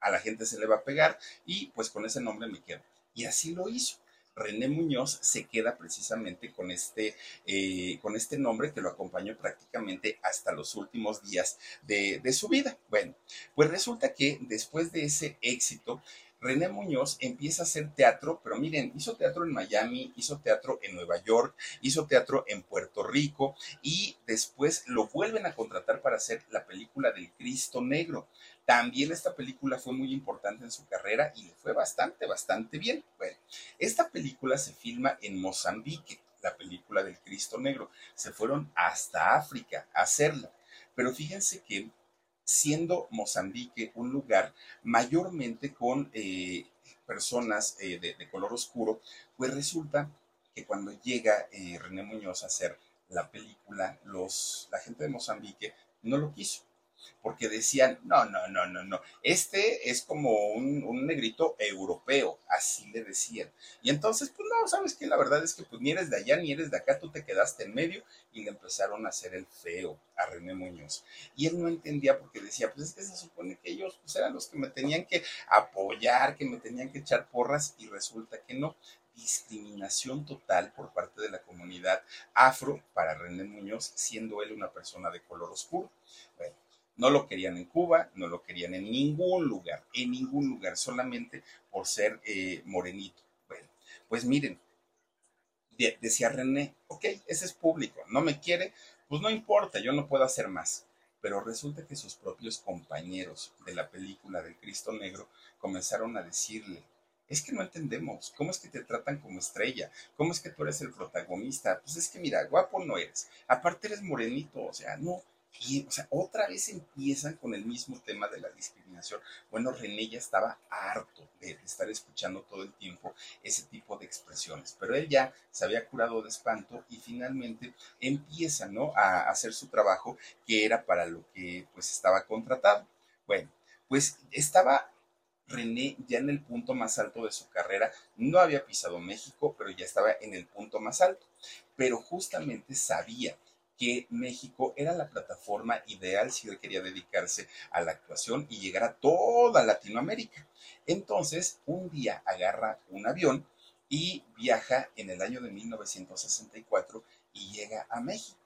a la gente se le va a pegar y pues con ese nombre me quedo. Y así lo hizo. René Muñoz se queda precisamente con este, eh, con este nombre que lo acompañó prácticamente hasta los últimos días de, de su vida. Bueno, pues resulta que después de ese éxito, René Muñoz empieza a hacer teatro, pero miren, hizo teatro en Miami, hizo teatro en Nueva York, hizo teatro en Puerto Rico y después lo vuelven a contratar para hacer la película del Cristo Negro. También esta película fue muy importante en su carrera y le fue bastante, bastante bien. Bueno, esta película se filma en Mozambique, la película del Cristo Negro. Se fueron hasta África a hacerla. Pero fíjense que siendo Mozambique un lugar mayormente con eh, personas eh, de, color oscuro, pues resulta que cuando llega eh, René Muñoz a hacer la película, los, la gente de Mozambique no lo quiso porque decían, no, no, no, no, no, este es como un, negrito europeo, así le decían. Y entonces, pues no, sabes que la verdad es que pues ni eres de allá ni eres de acá, tú te quedaste en medio y le empezaron a hacer el feo a René Muñoz. Y él no entendía porque decía, pues es que se supone que ellos pues, eran los que me tenían que apoyar, que me tenían que echar porras y resulta que no discriminación total por parte de la comunidad afro para René Muñoz, siendo él una persona de color oscuro. Bueno, no lo querían en Cuba, no lo querían en ningún lugar, en ningún lugar, solamente por ser eh, morenito. Bueno, pues miren, decía René, ok, ese es público, no me quiere, pues no importa, yo no puedo hacer más. Pero resulta que sus propios compañeros de la película del Cristo Negro comenzaron a decirle, es que no entendemos, ¿cómo es que te tratan como estrella? ¿Cómo es que tú eres el protagonista? Pues es que mira, guapo no eres, aparte eres morenito, o sea, no, o sea, otra vez empiezan con el mismo tema de la discriminación. Bueno, René ya estaba harto de, estar escuchando todo el tiempo ese tipo de expresiones, pero él ya se había curado de espanto y finalmente empieza, ¿no? A hacer su trabajo que era para lo que pues estaba contratado. Bueno, pues estaba René ya en el punto más alto de su carrera, no había pisado México, pero ya estaba en el punto más alto. Pero justamente sabía que México era la plataforma ideal si él quería dedicarse a la actuación y llegar a toda Latinoamérica. Entonces, un día agarra un avión y viaja en el año de 1964 y llega a México.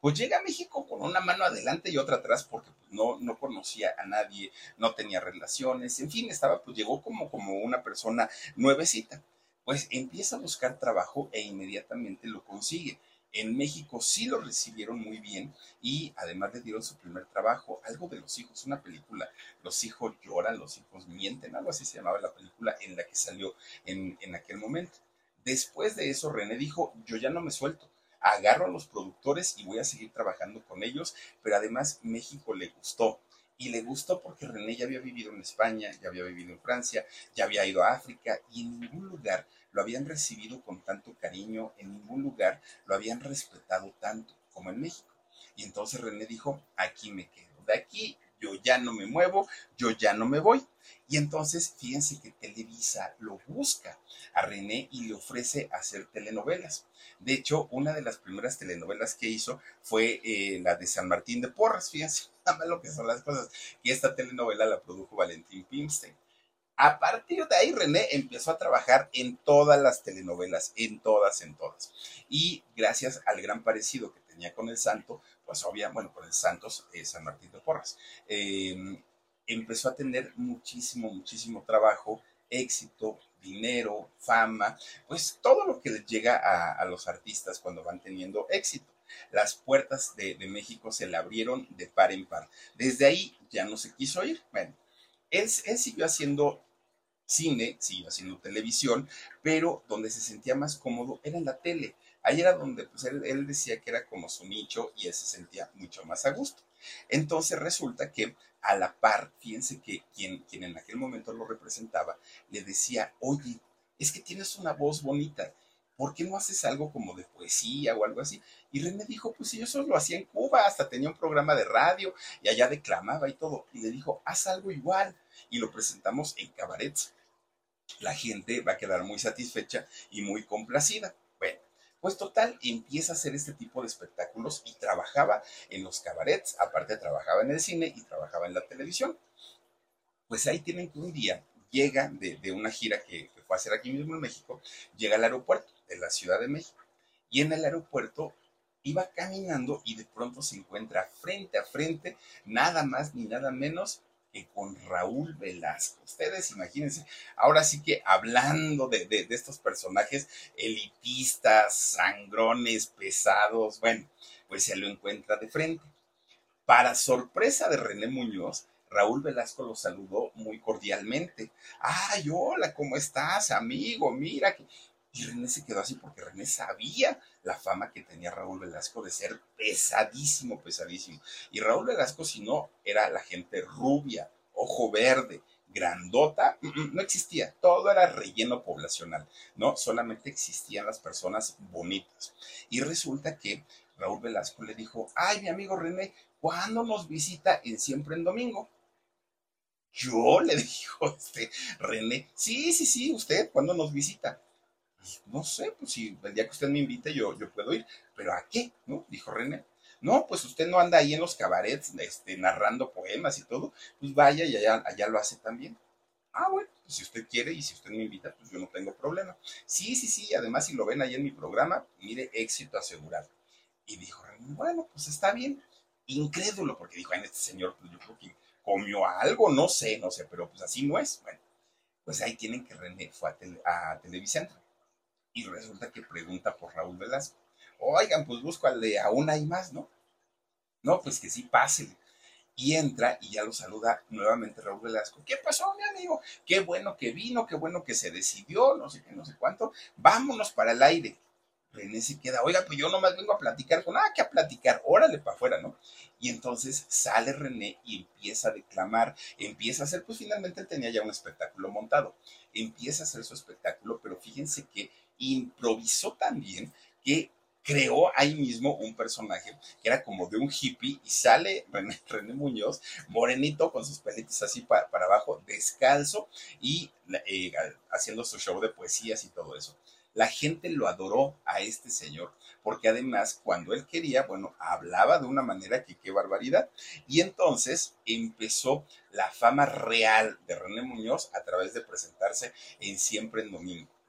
Pues llega a México con una mano adelante y otra atrás porque pues, no, no conocía a nadie, no tenía relaciones, en fin, estaba, pues llegó como, como una persona nuevecita. Pues empieza a buscar trabajo e inmediatamente lo consigue en México sí lo recibieron muy bien y además le dieron su primer trabajo, algo de los hijos, una película, Los hijos lloran, los hijos mienten, algo así se llamaba la película en la que salió en, en aquel momento. Después de eso, René dijo, yo ya no me suelto, agarro a los productores y voy a seguir trabajando con ellos, pero además México le gustó. Y le gustó porque René ya había vivido en España, ya había vivido en Francia, ya había ido a África y en ningún lugar lo habían recibido con tanto cariño, en ningún lugar lo habían respetado tanto como en México. Y entonces René dijo, aquí me quedo, de aquí yo ya no me muevo, yo ya no me voy. Y entonces fíjense que Televisa lo busca a René y le ofrece hacer telenovelas. De hecho, una de las primeras telenovelas que hizo fue eh, la de San Martín de Porras, fíjense, nada lo que son las cosas. Y esta telenovela la produjo Valentín Pimstein. A partir de ahí, René empezó a trabajar en todas las telenovelas, en todas, en todas. Y gracias al gran parecido que con el santo, pues obvia, bueno, con el Santos, eh, San Martín de Porras, em, empezó a tener muchísimo, muchísimo trabajo, éxito, dinero, fama, pues todo lo que llega a, los artistas cuando van teniendo éxito. Las puertas de, México se le abrieron de par en par. Desde ahí ya no se quiso ir. Bueno, él, siguió haciendo cine, siguió haciendo televisión, pero donde se sentía más cómodo era en la tele. Ahí era donde pues, él, decía que era como su nicho y él se sentía mucho más a gusto. Entonces resulta que a la par, fíjense que quien, quien en aquel momento lo representaba le decía, oye, es que tienes una voz bonita, ¿por qué no haces algo como de poesía o algo así? Y René dijo, pues eso lo hacía en Cuba, hasta tenía un programa de radio y allá declamaba y todo. Y le dijo, haz algo igual. Y lo presentamos en cabarets la gente va a quedar muy satisfecha y muy complacida. Pues total, empieza a hacer este tipo de espectáculos y trabajaba en los cabarets, aparte trabajaba en el cine y trabajaba en la televisión. Pues ahí tienen que un día llega de, una gira que, que fue a hacer aquí mismo en México, llega al aeropuerto de la Ciudad de México. Y en el aeropuerto iba caminando y de pronto se encuentra frente a frente, nada más ni nada menos que con Raúl Velasco. Ustedes imagínense, ahora sí que hablando de, de, estos personajes elitistas, sangrones, pesados, bueno, pues se lo encuentra de frente. Para sorpresa de René Muñoz, Raúl Velasco lo saludó muy cordialmente. Ay, hola, ¿cómo estás, amigo? Mira que... Y René se quedó así porque René sabía la fama que tenía Raúl Velasco de ser pesadísimo, pesadísimo. Y Raúl Velasco, si no, era la gente rubia, ojo verde, grandota, mm, mm, no existía. Todo era relleno poblacional, ¿no? Solamente existían las personas bonitas. Y resulta que Raúl Velasco le dijo, ay, mi amigo René, ¿cuándo nos visita en Siempre en Domingo? Yo le dijo este René, sí, sí, sí, usted, ¿cuándo nos visita? No sé, pues si el día que usted me invite yo, yo puedo ir, pero ¿a qué? ¿No? Dijo René. No, pues usted no anda ahí en los cabarets este, narrando poemas y todo, pues vaya y allá, allá lo hace también. Ah, bueno, pues si usted quiere y si usted me invita, pues yo no tengo problema. Sí, sí, sí, además si lo ven ahí en mi programa, mire, éxito asegurado. Y dijo René, bueno, pues está bien. Incrédulo, porque dijo, en este señor, pues yo creo que comió algo, no sé, no sé, pero pues así no es. Bueno, pues ahí tienen que René fue a, a Televicentro y resulta que pregunta por Raúl Velasco. Oigan, pues busco al de aún hay más, ¿no? No, pues que sí, pásele. Y entra y ya lo saluda nuevamente Raúl Velasco. ¿Qué pasó, mi amigo? Qué bueno que vino, qué bueno que se decidió, no sé qué, no sé cuánto. Vámonos para el aire. René se queda, oiga, pues yo nomás vengo a platicar con, ah, que a platicar, órale para afuera, ¿no? Y entonces sale René y empieza a declamar, empieza a hacer, pues finalmente tenía ya un espectáculo montado, empieza a hacer su espectáculo, pero fíjense que improvisó también que creó ahí mismo un personaje que era como de un hippie y sale René, Muñoz, morenito, con sus pelitos así para, abajo, descalzo y eh, haciendo su show de poesías y todo eso. La gente lo adoró a este señor, porque además cuando él quería, bueno, hablaba de una manera que qué barbaridad. Y entonces empezó la fama real de René Muñoz a través de presentarse en Siempre en Domingo.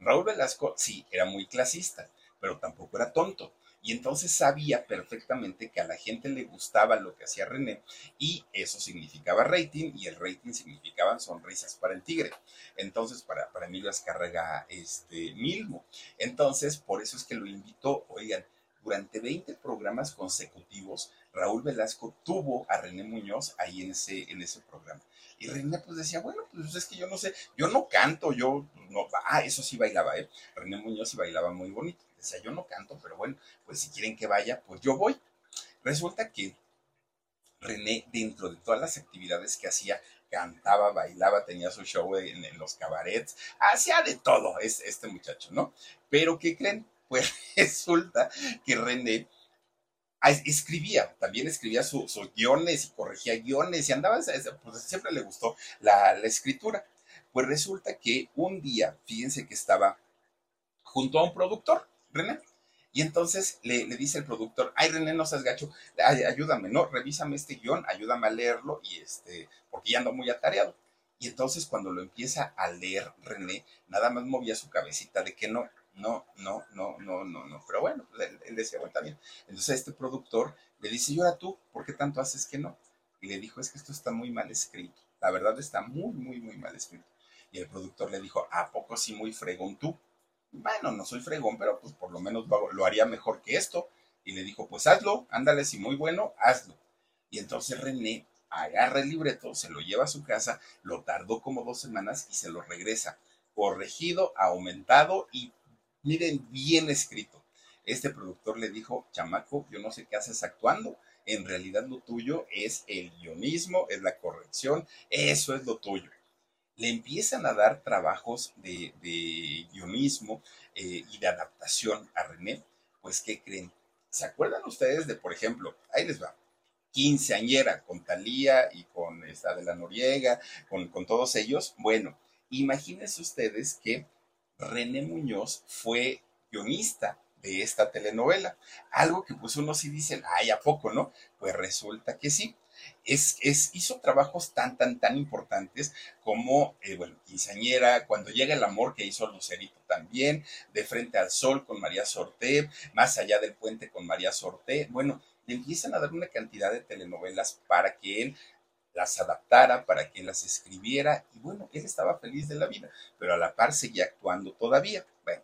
Raúl Velasco sí, era muy clasista, pero tampoco era tonto y entonces sabía perfectamente que a la gente le gustaba lo que hacía René y eso significaba rating y el rating significaban sonrisas para el tigre. Entonces, para, para Emilio Azcárraga este, Milmo. Entonces, por eso es que lo invitó, oigan, durante 20 programas consecutivos, Raúl Velasco tuvo a René Muñoz ahí en ese, en ese programa. Y René pues decía, bueno, pues es que yo no sé, yo no canto, yo no, ah, eso sí bailaba, ¿eh? René Muñoz sí bailaba muy bonito. Decía, yo no canto, pero bueno, pues si quieren que vaya, pues yo voy. Resulta que René, dentro de todas las actividades que hacía, cantaba, bailaba, tenía su show en, los cabarets, hacía de todo es, este muchacho, ¿no? Pero ¿qué creen? Pues resulta que René escribía, también escribía sus guiones y corregía guiones y andaba, pues siempre le gustó la, escritura. Pues resulta que un día, fíjense que estaba junto a un productor, René. Y entonces le, dice el productor, ay René, no seas gacho, ayúdame, no, revísame este guion, ayúdame a leerlo, y este, porque ya ando muy atareado. Y entonces cuando lo empieza a leer René, nada más movía su cabecita de que no, no, no, no, no, no, no. Pero bueno, él, decía, bueno, está bien. Entonces este productor le dice, y ahora tú, ¿por qué tanto haces que no? Y le dijo, es que esto está muy mal escrito. La verdad está muy, muy, muy mal escrito. Y el productor le dijo, ¿a poco sí muy fregón tú? bueno, no soy fregón, pero pues por lo menos lo haría mejor que esto. Y le dijo, pues hazlo, ándale, si muy bueno, hazlo. Y entonces René agarra el libreto, se lo lleva a su casa, lo tardó como dos semanas y se lo regresa, corregido, aumentado y miren, bien escrito. Este productor le dijo, chamaco, yo no sé qué haces actuando, en realidad lo tuyo es el guionismo, es la corrección, eso es lo tuyo le empiezan a dar trabajos de, guionismo eh, y de adaptación a René, pues ¿qué creen? ¿Se acuerdan ustedes de, por ejemplo, ahí les va, quinceañera con Talía y con esta de la Noriega, con, con todos ellos? Bueno, imagínense ustedes que René Muñoz fue guionista de esta telenovela. Algo que pues uno sí dice, ay, ¿a poco no? Pues resulta que sí es, es, hizo trabajos tan, tan, tan importantes como, eh, bueno, Quinceañera, Cuando llega el amor, que hizo Lucerito también, De frente al sol con María Sorté, Más allá del puente con María Sorté. Bueno, le empiezan a dar una cantidad de telenovelas para que él las adaptara, para que las escribiera, y bueno, él estaba feliz de la vida, pero a la par seguía actuando todavía. Bueno,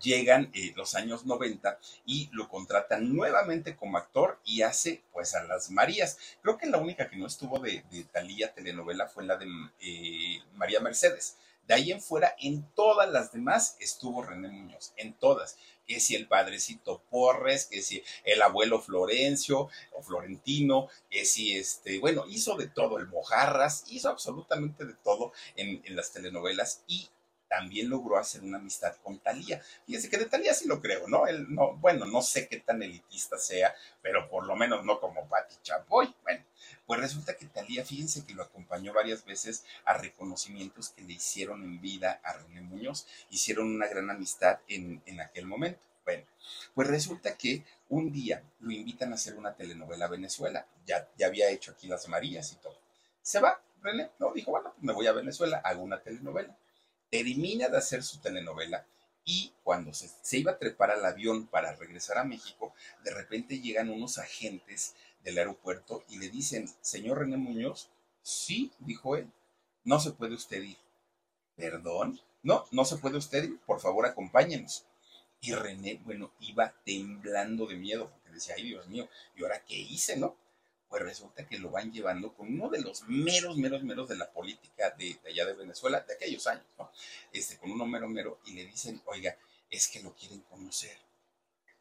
llegan eh, los años 90 y lo contratan nuevamente como actor y hace pues a las Marías. Creo que la única que no estuvo de, de Talía telenovela fue la de eh, María Mercedes. De ahí en fuera, en todas las demás estuvo René Muñoz, en todas. Que si el padrecito Porres, que si el abuelo Florencio o Florentino, que si este, bueno, hizo de todo, el Mojarras, hizo absolutamente de todo en, en las telenovelas y también logró hacer una amistad con Talía. Fíjense que de Talía sí lo creo, ¿no? Él no, bueno, no sé qué tan elitista sea, pero por lo menos no como Patti Chapoy. Bueno, pues resulta que Talía, fíjense que lo acompañó varias veces a reconocimientos que le hicieron en vida a René Muñoz. Hicieron una gran amistad en, en aquel momento. Bueno, pues resulta que un día lo invitan a hacer una telenovela a Venezuela. Ya, ya había hecho aquí Las Marías y todo. Se va, René, no, dijo, bueno, me voy a Venezuela, hago una telenovela termina de hacer su telenovela y cuando se, iba a trepar al avión para regresar a México, de repente llegan unos agentes del aeropuerto y le dicen, señor René Muñoz, sí, dijo él, no se puede usted ir. ¿Perdón? No, no se puede usted ir, por favor acompáñenos. Y René, bueno, iba temblando de miedo porque decía, ay Dios mío, ¿y ahora qué hice, no? Pues resulta que lo van llevando con uno de los meros, meros, meros de la política de, allá de Venezuela, de aquellos años, ¿no? Este, con uno mero, mero, y le dicen, oiga, es que lo quieren conocer.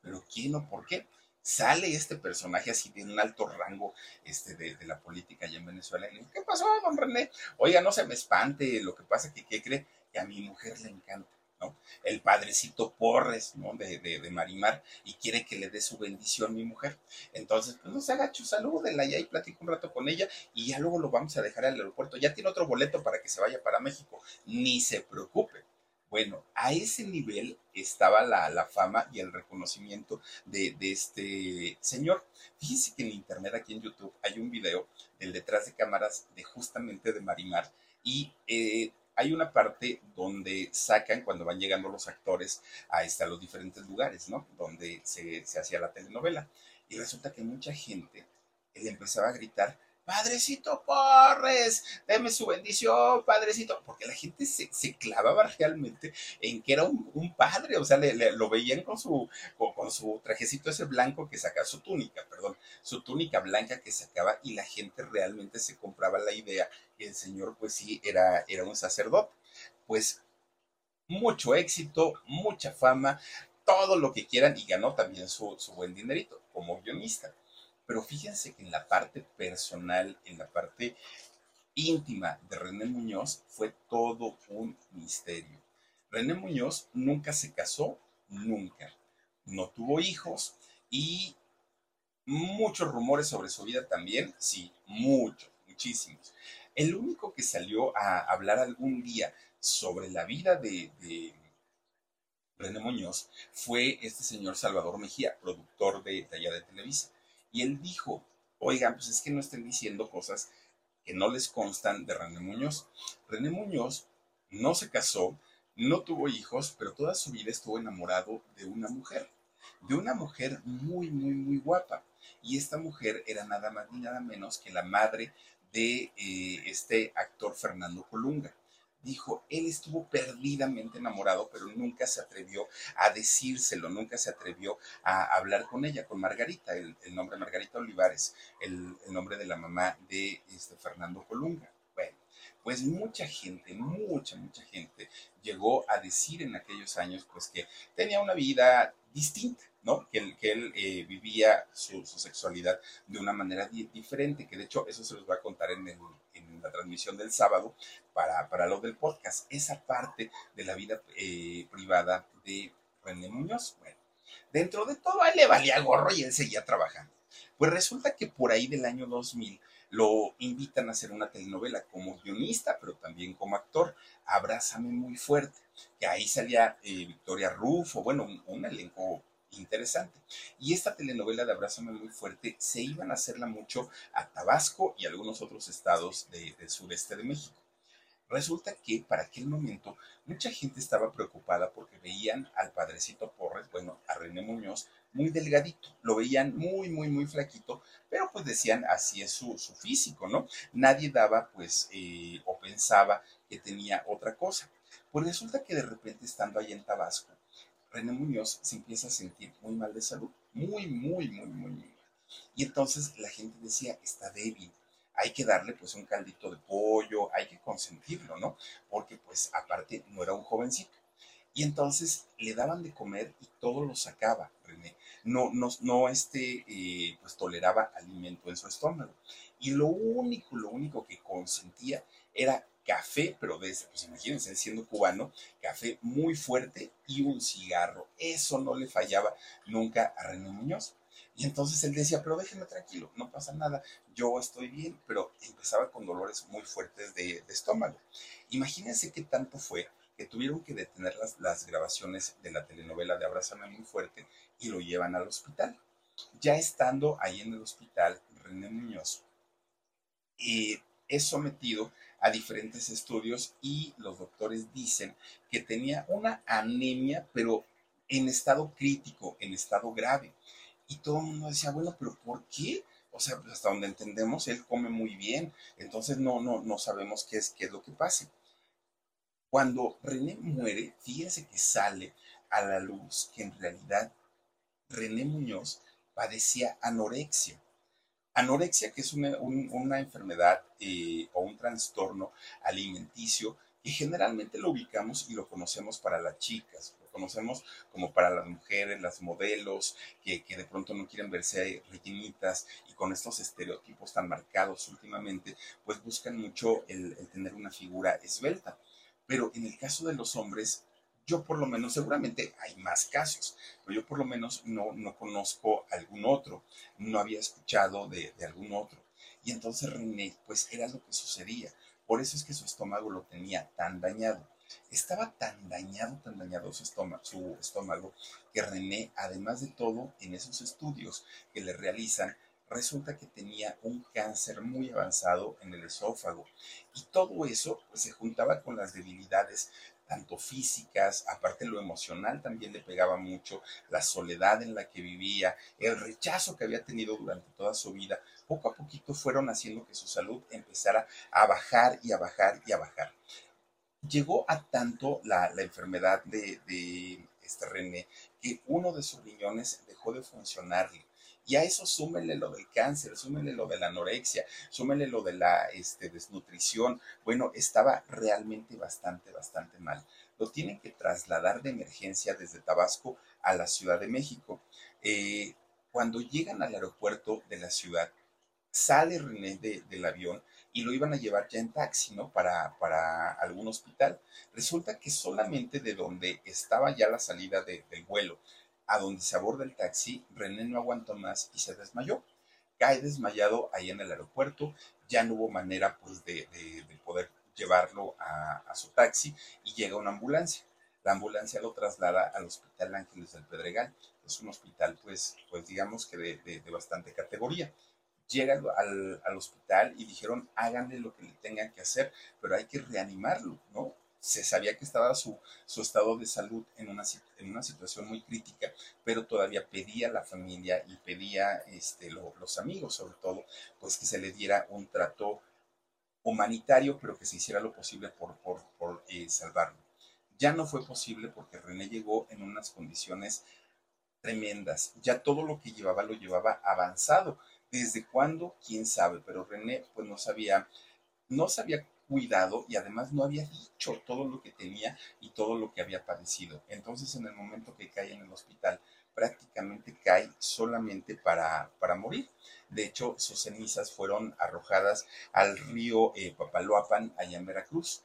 Pero ¿quién o por qué? Sale este personaje así de un alto rango este, de, la política allá en Venezuela. Y ¿Qué pasó, don René? Oiga, no se me espante, lo que pasa que, ¿qué cree? Que a mi mujer le encanta. El padrecito Porres, ¿no? De, de, Marimar, y quiere que le dé su bendición mi mujer. Entonces, pues no se agacho, salúdenla y ahí platico un rato con ella y ya luego lo vamos a dejar al aeropuerto. Ya tiene otro boleto para que se vaya para México. Ni se preocupe. Bueno, a ese nivel estaba la, fama y el reconocimiento de, este señor. Fíjense que en internet, aquí en YouTube, hay un video del detrás de cámaras de justamente de Marimar y eh, hay una parte donde sacan cuando van llegando los actores a, este, los diferentes lugares, ¿no? Donde se, hacía la telenovela. Y resulta que mucha gente le empezaba a gritar, Padrecito Porres, deme su bendición, Padrecito, porque la gente se, clavaba realmente en que era un, padre, o sea, lo veían con su, con, su trajecito ese blanco que sacaba, su túnica, perdón, su túnica blanca que sacaba y la gente realmente se compraba la idea que el Señor pues sí era, era un sacerdote. Pues mucho éxito, mucha fama, todo lo que quieran y ganó también su, su buen dinerito como guionista. Pero fíjense que en la parte personal, en la parte íntima de René Muñoz, fue todo un misterio. René Muñoz nunca se casó, nunca. No tuvo hijos y muchos rumores sobre su vida también, sí, muchos, muchísimos. El único que salió a hablar algún día sobre la vida de, René Muñoz fue este señor Salvador Mejía, productor de, de allá de Televisa. Y él dijo, oigan, pues es que no estén diciendo cosas que no les constan de René Muñoz. René Muñoz no se casó, no tuvo hijos, pero toda su vida estuvo enamorado de una mujer, de una mujer muy, muy, muy guapa. Y esta mujer era nada más ni nada menos que la madre de eh, este actor Fernando Colunga dijo, él estuvo perdidamente enamorado, pero nunca se atrevió a decírselo, nunca se atrevió a hablar con ella, con Margarita, el, nombre Margarita Olivares, el, nombre de la mamá de este, Fernando Colunga. Bueno, pues mucha gente, mucha, mucha gente llegó a decir en aquellos años pues que tenía una vida distinta, ¿no? Que él, que él eh, vivía su, sexualidad de una manera diferente, que de hecho eso se los voy a contar en, la transmisión del sábado para, para, lo del podcast, esa parte de la vida eh, privada de René Muñoz. Bueno, dentro de todo a él le valía gorro y él seguía trabajando. Pues resulta que por ahí del año 2000 lo invitan a hacer una telenovela como guionista, pero también como actor, Abrázame muy fuerte, que ahí salía eh, Victoria Rufo, bueno, un elenco interesante. Y esta telenovela de Abrázame muy fuerte se iban a hacerla mucho a Tabasco y algunos otros estados del sureste de México. Resulta que para aquel momento mucha gente estaba preocupada porque veían al padrecito Porres, bueno, a René Muñoz, muy delgadito, lo veían muy, muy, muy flaquito, pero pues decían así es su, físico, ¿no? Nadie daba pues eh, o pensaba que tenía otra cosa. Pues resulta que de repente estando ahí en Tabasco, René Muñoz se empieza a sentir muy mal de salud, muy, muy, muy, muy, mal. Y entonces la gente decía, está débil, hay que darle pues un caldito de pollo, hay que consentirlo, ¿no? Porque pues aparte no era un jovencito. Y entonces le daban de comer y todo lo sacaba, René. No, no, no este, eh, pues toleraba alimento en su estómago. Y lo único, lo único que consentía era café, pero desde, pues imagínense, siendo cubano, café muy fuerte y un cigarro. Eso no le fallaba nunca a René Muñoz. Y entonces él decía, pero déjeme tranquilo, no pasa nada, yo estoy bien, pero empezaba con dolores muy fuertes de, estómago. Imagínense qué tanto fue que tuvieron que detener las, las grabaciones de la telenovela de Abrázame muy fuerte y lo llevan al hospital. Ya estando ahí en el hospital, René Muñoz y es sometido a diferentes estudios y los doctores dicen que tenía una anemia, pero en estado crítico, en estado grave. Y todo el mundo decía, bueno, pero ¿por qué? O sea, pues, hasta donde entendemos, él come muy bien, entonces no, no, no sabemos qué es, qué es lo que pasa. Cuando René muere, fíjense que sale a la luz que en realidad René Muñoz padecía anorexia. Anorexia, que es una, enfermedad eh, o un trastorno alimenticio que generalmente lo ubicamos y lo conocemos para las chicas, lo conocemos como para las mujeres, las modelos, que, de pronto no quieren verse rellenitas y con estos estereotipos tan marcados últimamente, pues buscan mucho el, tener una figura esbelta. Pero en el caso de los hombres, yo por lo menos, seguramente hay más casos, pero yo por lo menos no, no conozco algún otro, no había escuchado de, algún otro. Y entonces René, pues era lo que sucedía. Por eso es que su estómago lo tenía tan dañado. Estaba tan dañado, tan dañado su estómago, su estómago, que René, además de todo, en esos estudios que le realizan, resulta que tenía un cáncer muy avanzado en el esófago. Y todo eso pues, se juntaba con las debilidades tanto físicas, aparte lo emocional también le pegaba mucho, la soledad en la que vivía, el rechazo que había tenido durante toda su vida, poco a poquito fueron haciendo que su salud empezara a bajar y a bajar y a bajar. Llegó a tanto la, enfermedad de, de este René que uno de sus riñones dejó de funcionarle. Y a eso súmele lo del cáncer, súmele lo de la anorexia, súmele lo de la este, desnutrición. Bueno, estaba realmente bastante, bastante mal. Lo tienen que trasladar de emergencia desde Tabasco a la Ciudad de México. Eh, cuando llegan al aeropuerto de la ciudad, sale René del avión y lo iban a llevar ya en taxi, ¿no? Para, para algún hospital. Resulta que solamente de donde estaba ya la salida del vuelo a donde se aborda el taxi, René no aguantó más y se desmayó. Cae desmayado ahí en el aeropuerto, ya no hubo manera pues de, poder llevarlo a, su taxi y llega una ambulancia. La ambulancia lo traslada al Hospital Ángeles del Pedregal, es un hospital pues, pues digamos que de, bastante categoría llega al, al, hospital y dijeron háganle lo que le tengan que hacer, pero hay que reanimarlo, ¿no? Se sabía que estaba su, su estado de salud en una, en una situación muy crítica, pero todavía pedía a la familia y pedía este, los amigos, sobre todo, pues que se le diera un trato humanitario, pero que se hiciera lo posible por, por, por eh, salvarlo. Ya no fue posible porque René llegó en unas condiciones tremendas. Ya todo lo que llevaba lo llevaba avanzado. ¿Desde cuándo? ¿Quién sabe? Pero René pues no sabía, no sabía cuidado y además no había dicho todo lo que tenía y todo lo que había padecido. Entonces en el momento que cae en el hospital prácticamente cae solamente para, para morir. De hecho, sus cenizas fueron arrojadas al río eh, Papaloapan, allá en Veracruz.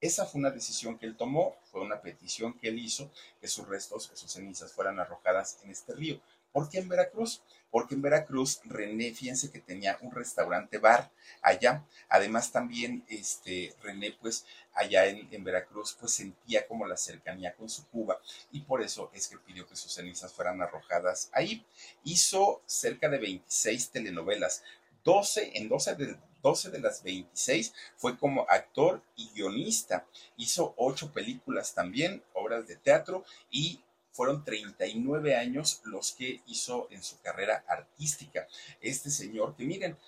Esa fue una decisión que él tomó, fue una petición que él hizo, que sus restos, sus cenizas fueran arrojadas en este río. ¿Por qué en Veracruz? Porque en Veracruz René, fíjense que tenía un restaurante bar allá. Además también este, René, pues allá en, Veracruz, pues sentía como la cercanía con su Cuba y por eso es que pidió que sus cenizas fueran arrojadas ahí. Hizo cerca de 26 telenovelas, 12 en 12 de, 12 de las 26 fue como actor y guionista. Hizo ocho películas también, obras de teatro y fueron 39 años los que hizo en su carrera artística. Este señor, que miren,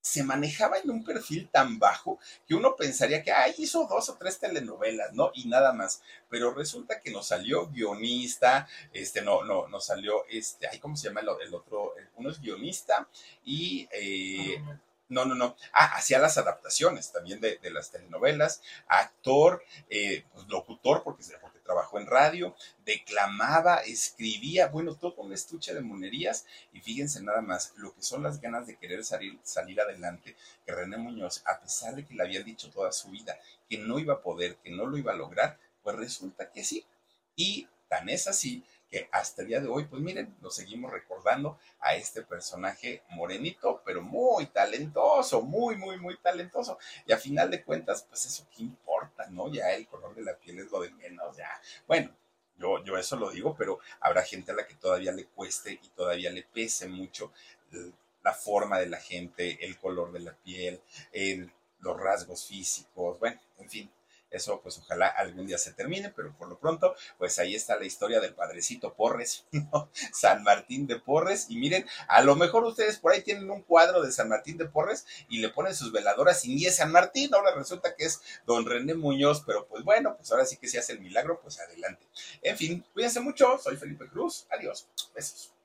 se manejaba en un perfil tan bajo que uno pensaría que ay, hizo dos o tres telenovelas, ¿no? Y nada más. Pero resulta que nos salió guionista, este, no, no, nos salió, este, ay, ¿cómo se llama el, otro? Uno es guionista y eh, no, no, no. Ah, hacía las adaptaciones también de, las telenovelas, actor, eh, pues, locutor, porque, porque trabajó en radio, declamaba, escribía, bueno, todo un estuche de monerías. Y fíjense nada más, lo que son las ganas de querer salir, salir adelante, que René Muñoz, a pesar de que le había dicho toda su vida que no iba a poder, que no lo iba a lograr, pues resulta que sí. Y tan es así que hasta el día de hoy, pues miren, lo seguimos recordando a este personaje morenito, pero muy talentoso, muy, muy, muy talentoso. Y a final de cuentas, pues eso qué importa, ¿no? Ya el color de la piel es lo de menos, ya. Bueno, yo, yo eso lo digo, pero habrá gente a la que todavía le cueste y todavía le pese mucho la forma de la gente, el color de la piel, los rasgos físicos, bueno, en fin, eso pues ojalá algún día se termine, pero por lo pronto pues ahí está la historia del padrecito Porres, San Martín de Porres. Y miren, a lo mejor ustedes por ahí tienen un cuadro de San Martín de Porres y le ponen sus veladoras y ni es San Martín, ahora resulta que es don René Muñoz, pero pues bueno, pues ahora sí que se hace el milagro, pues adelante. En fin, cuídense mucho, soy Felipe Cruz, adiós, besos.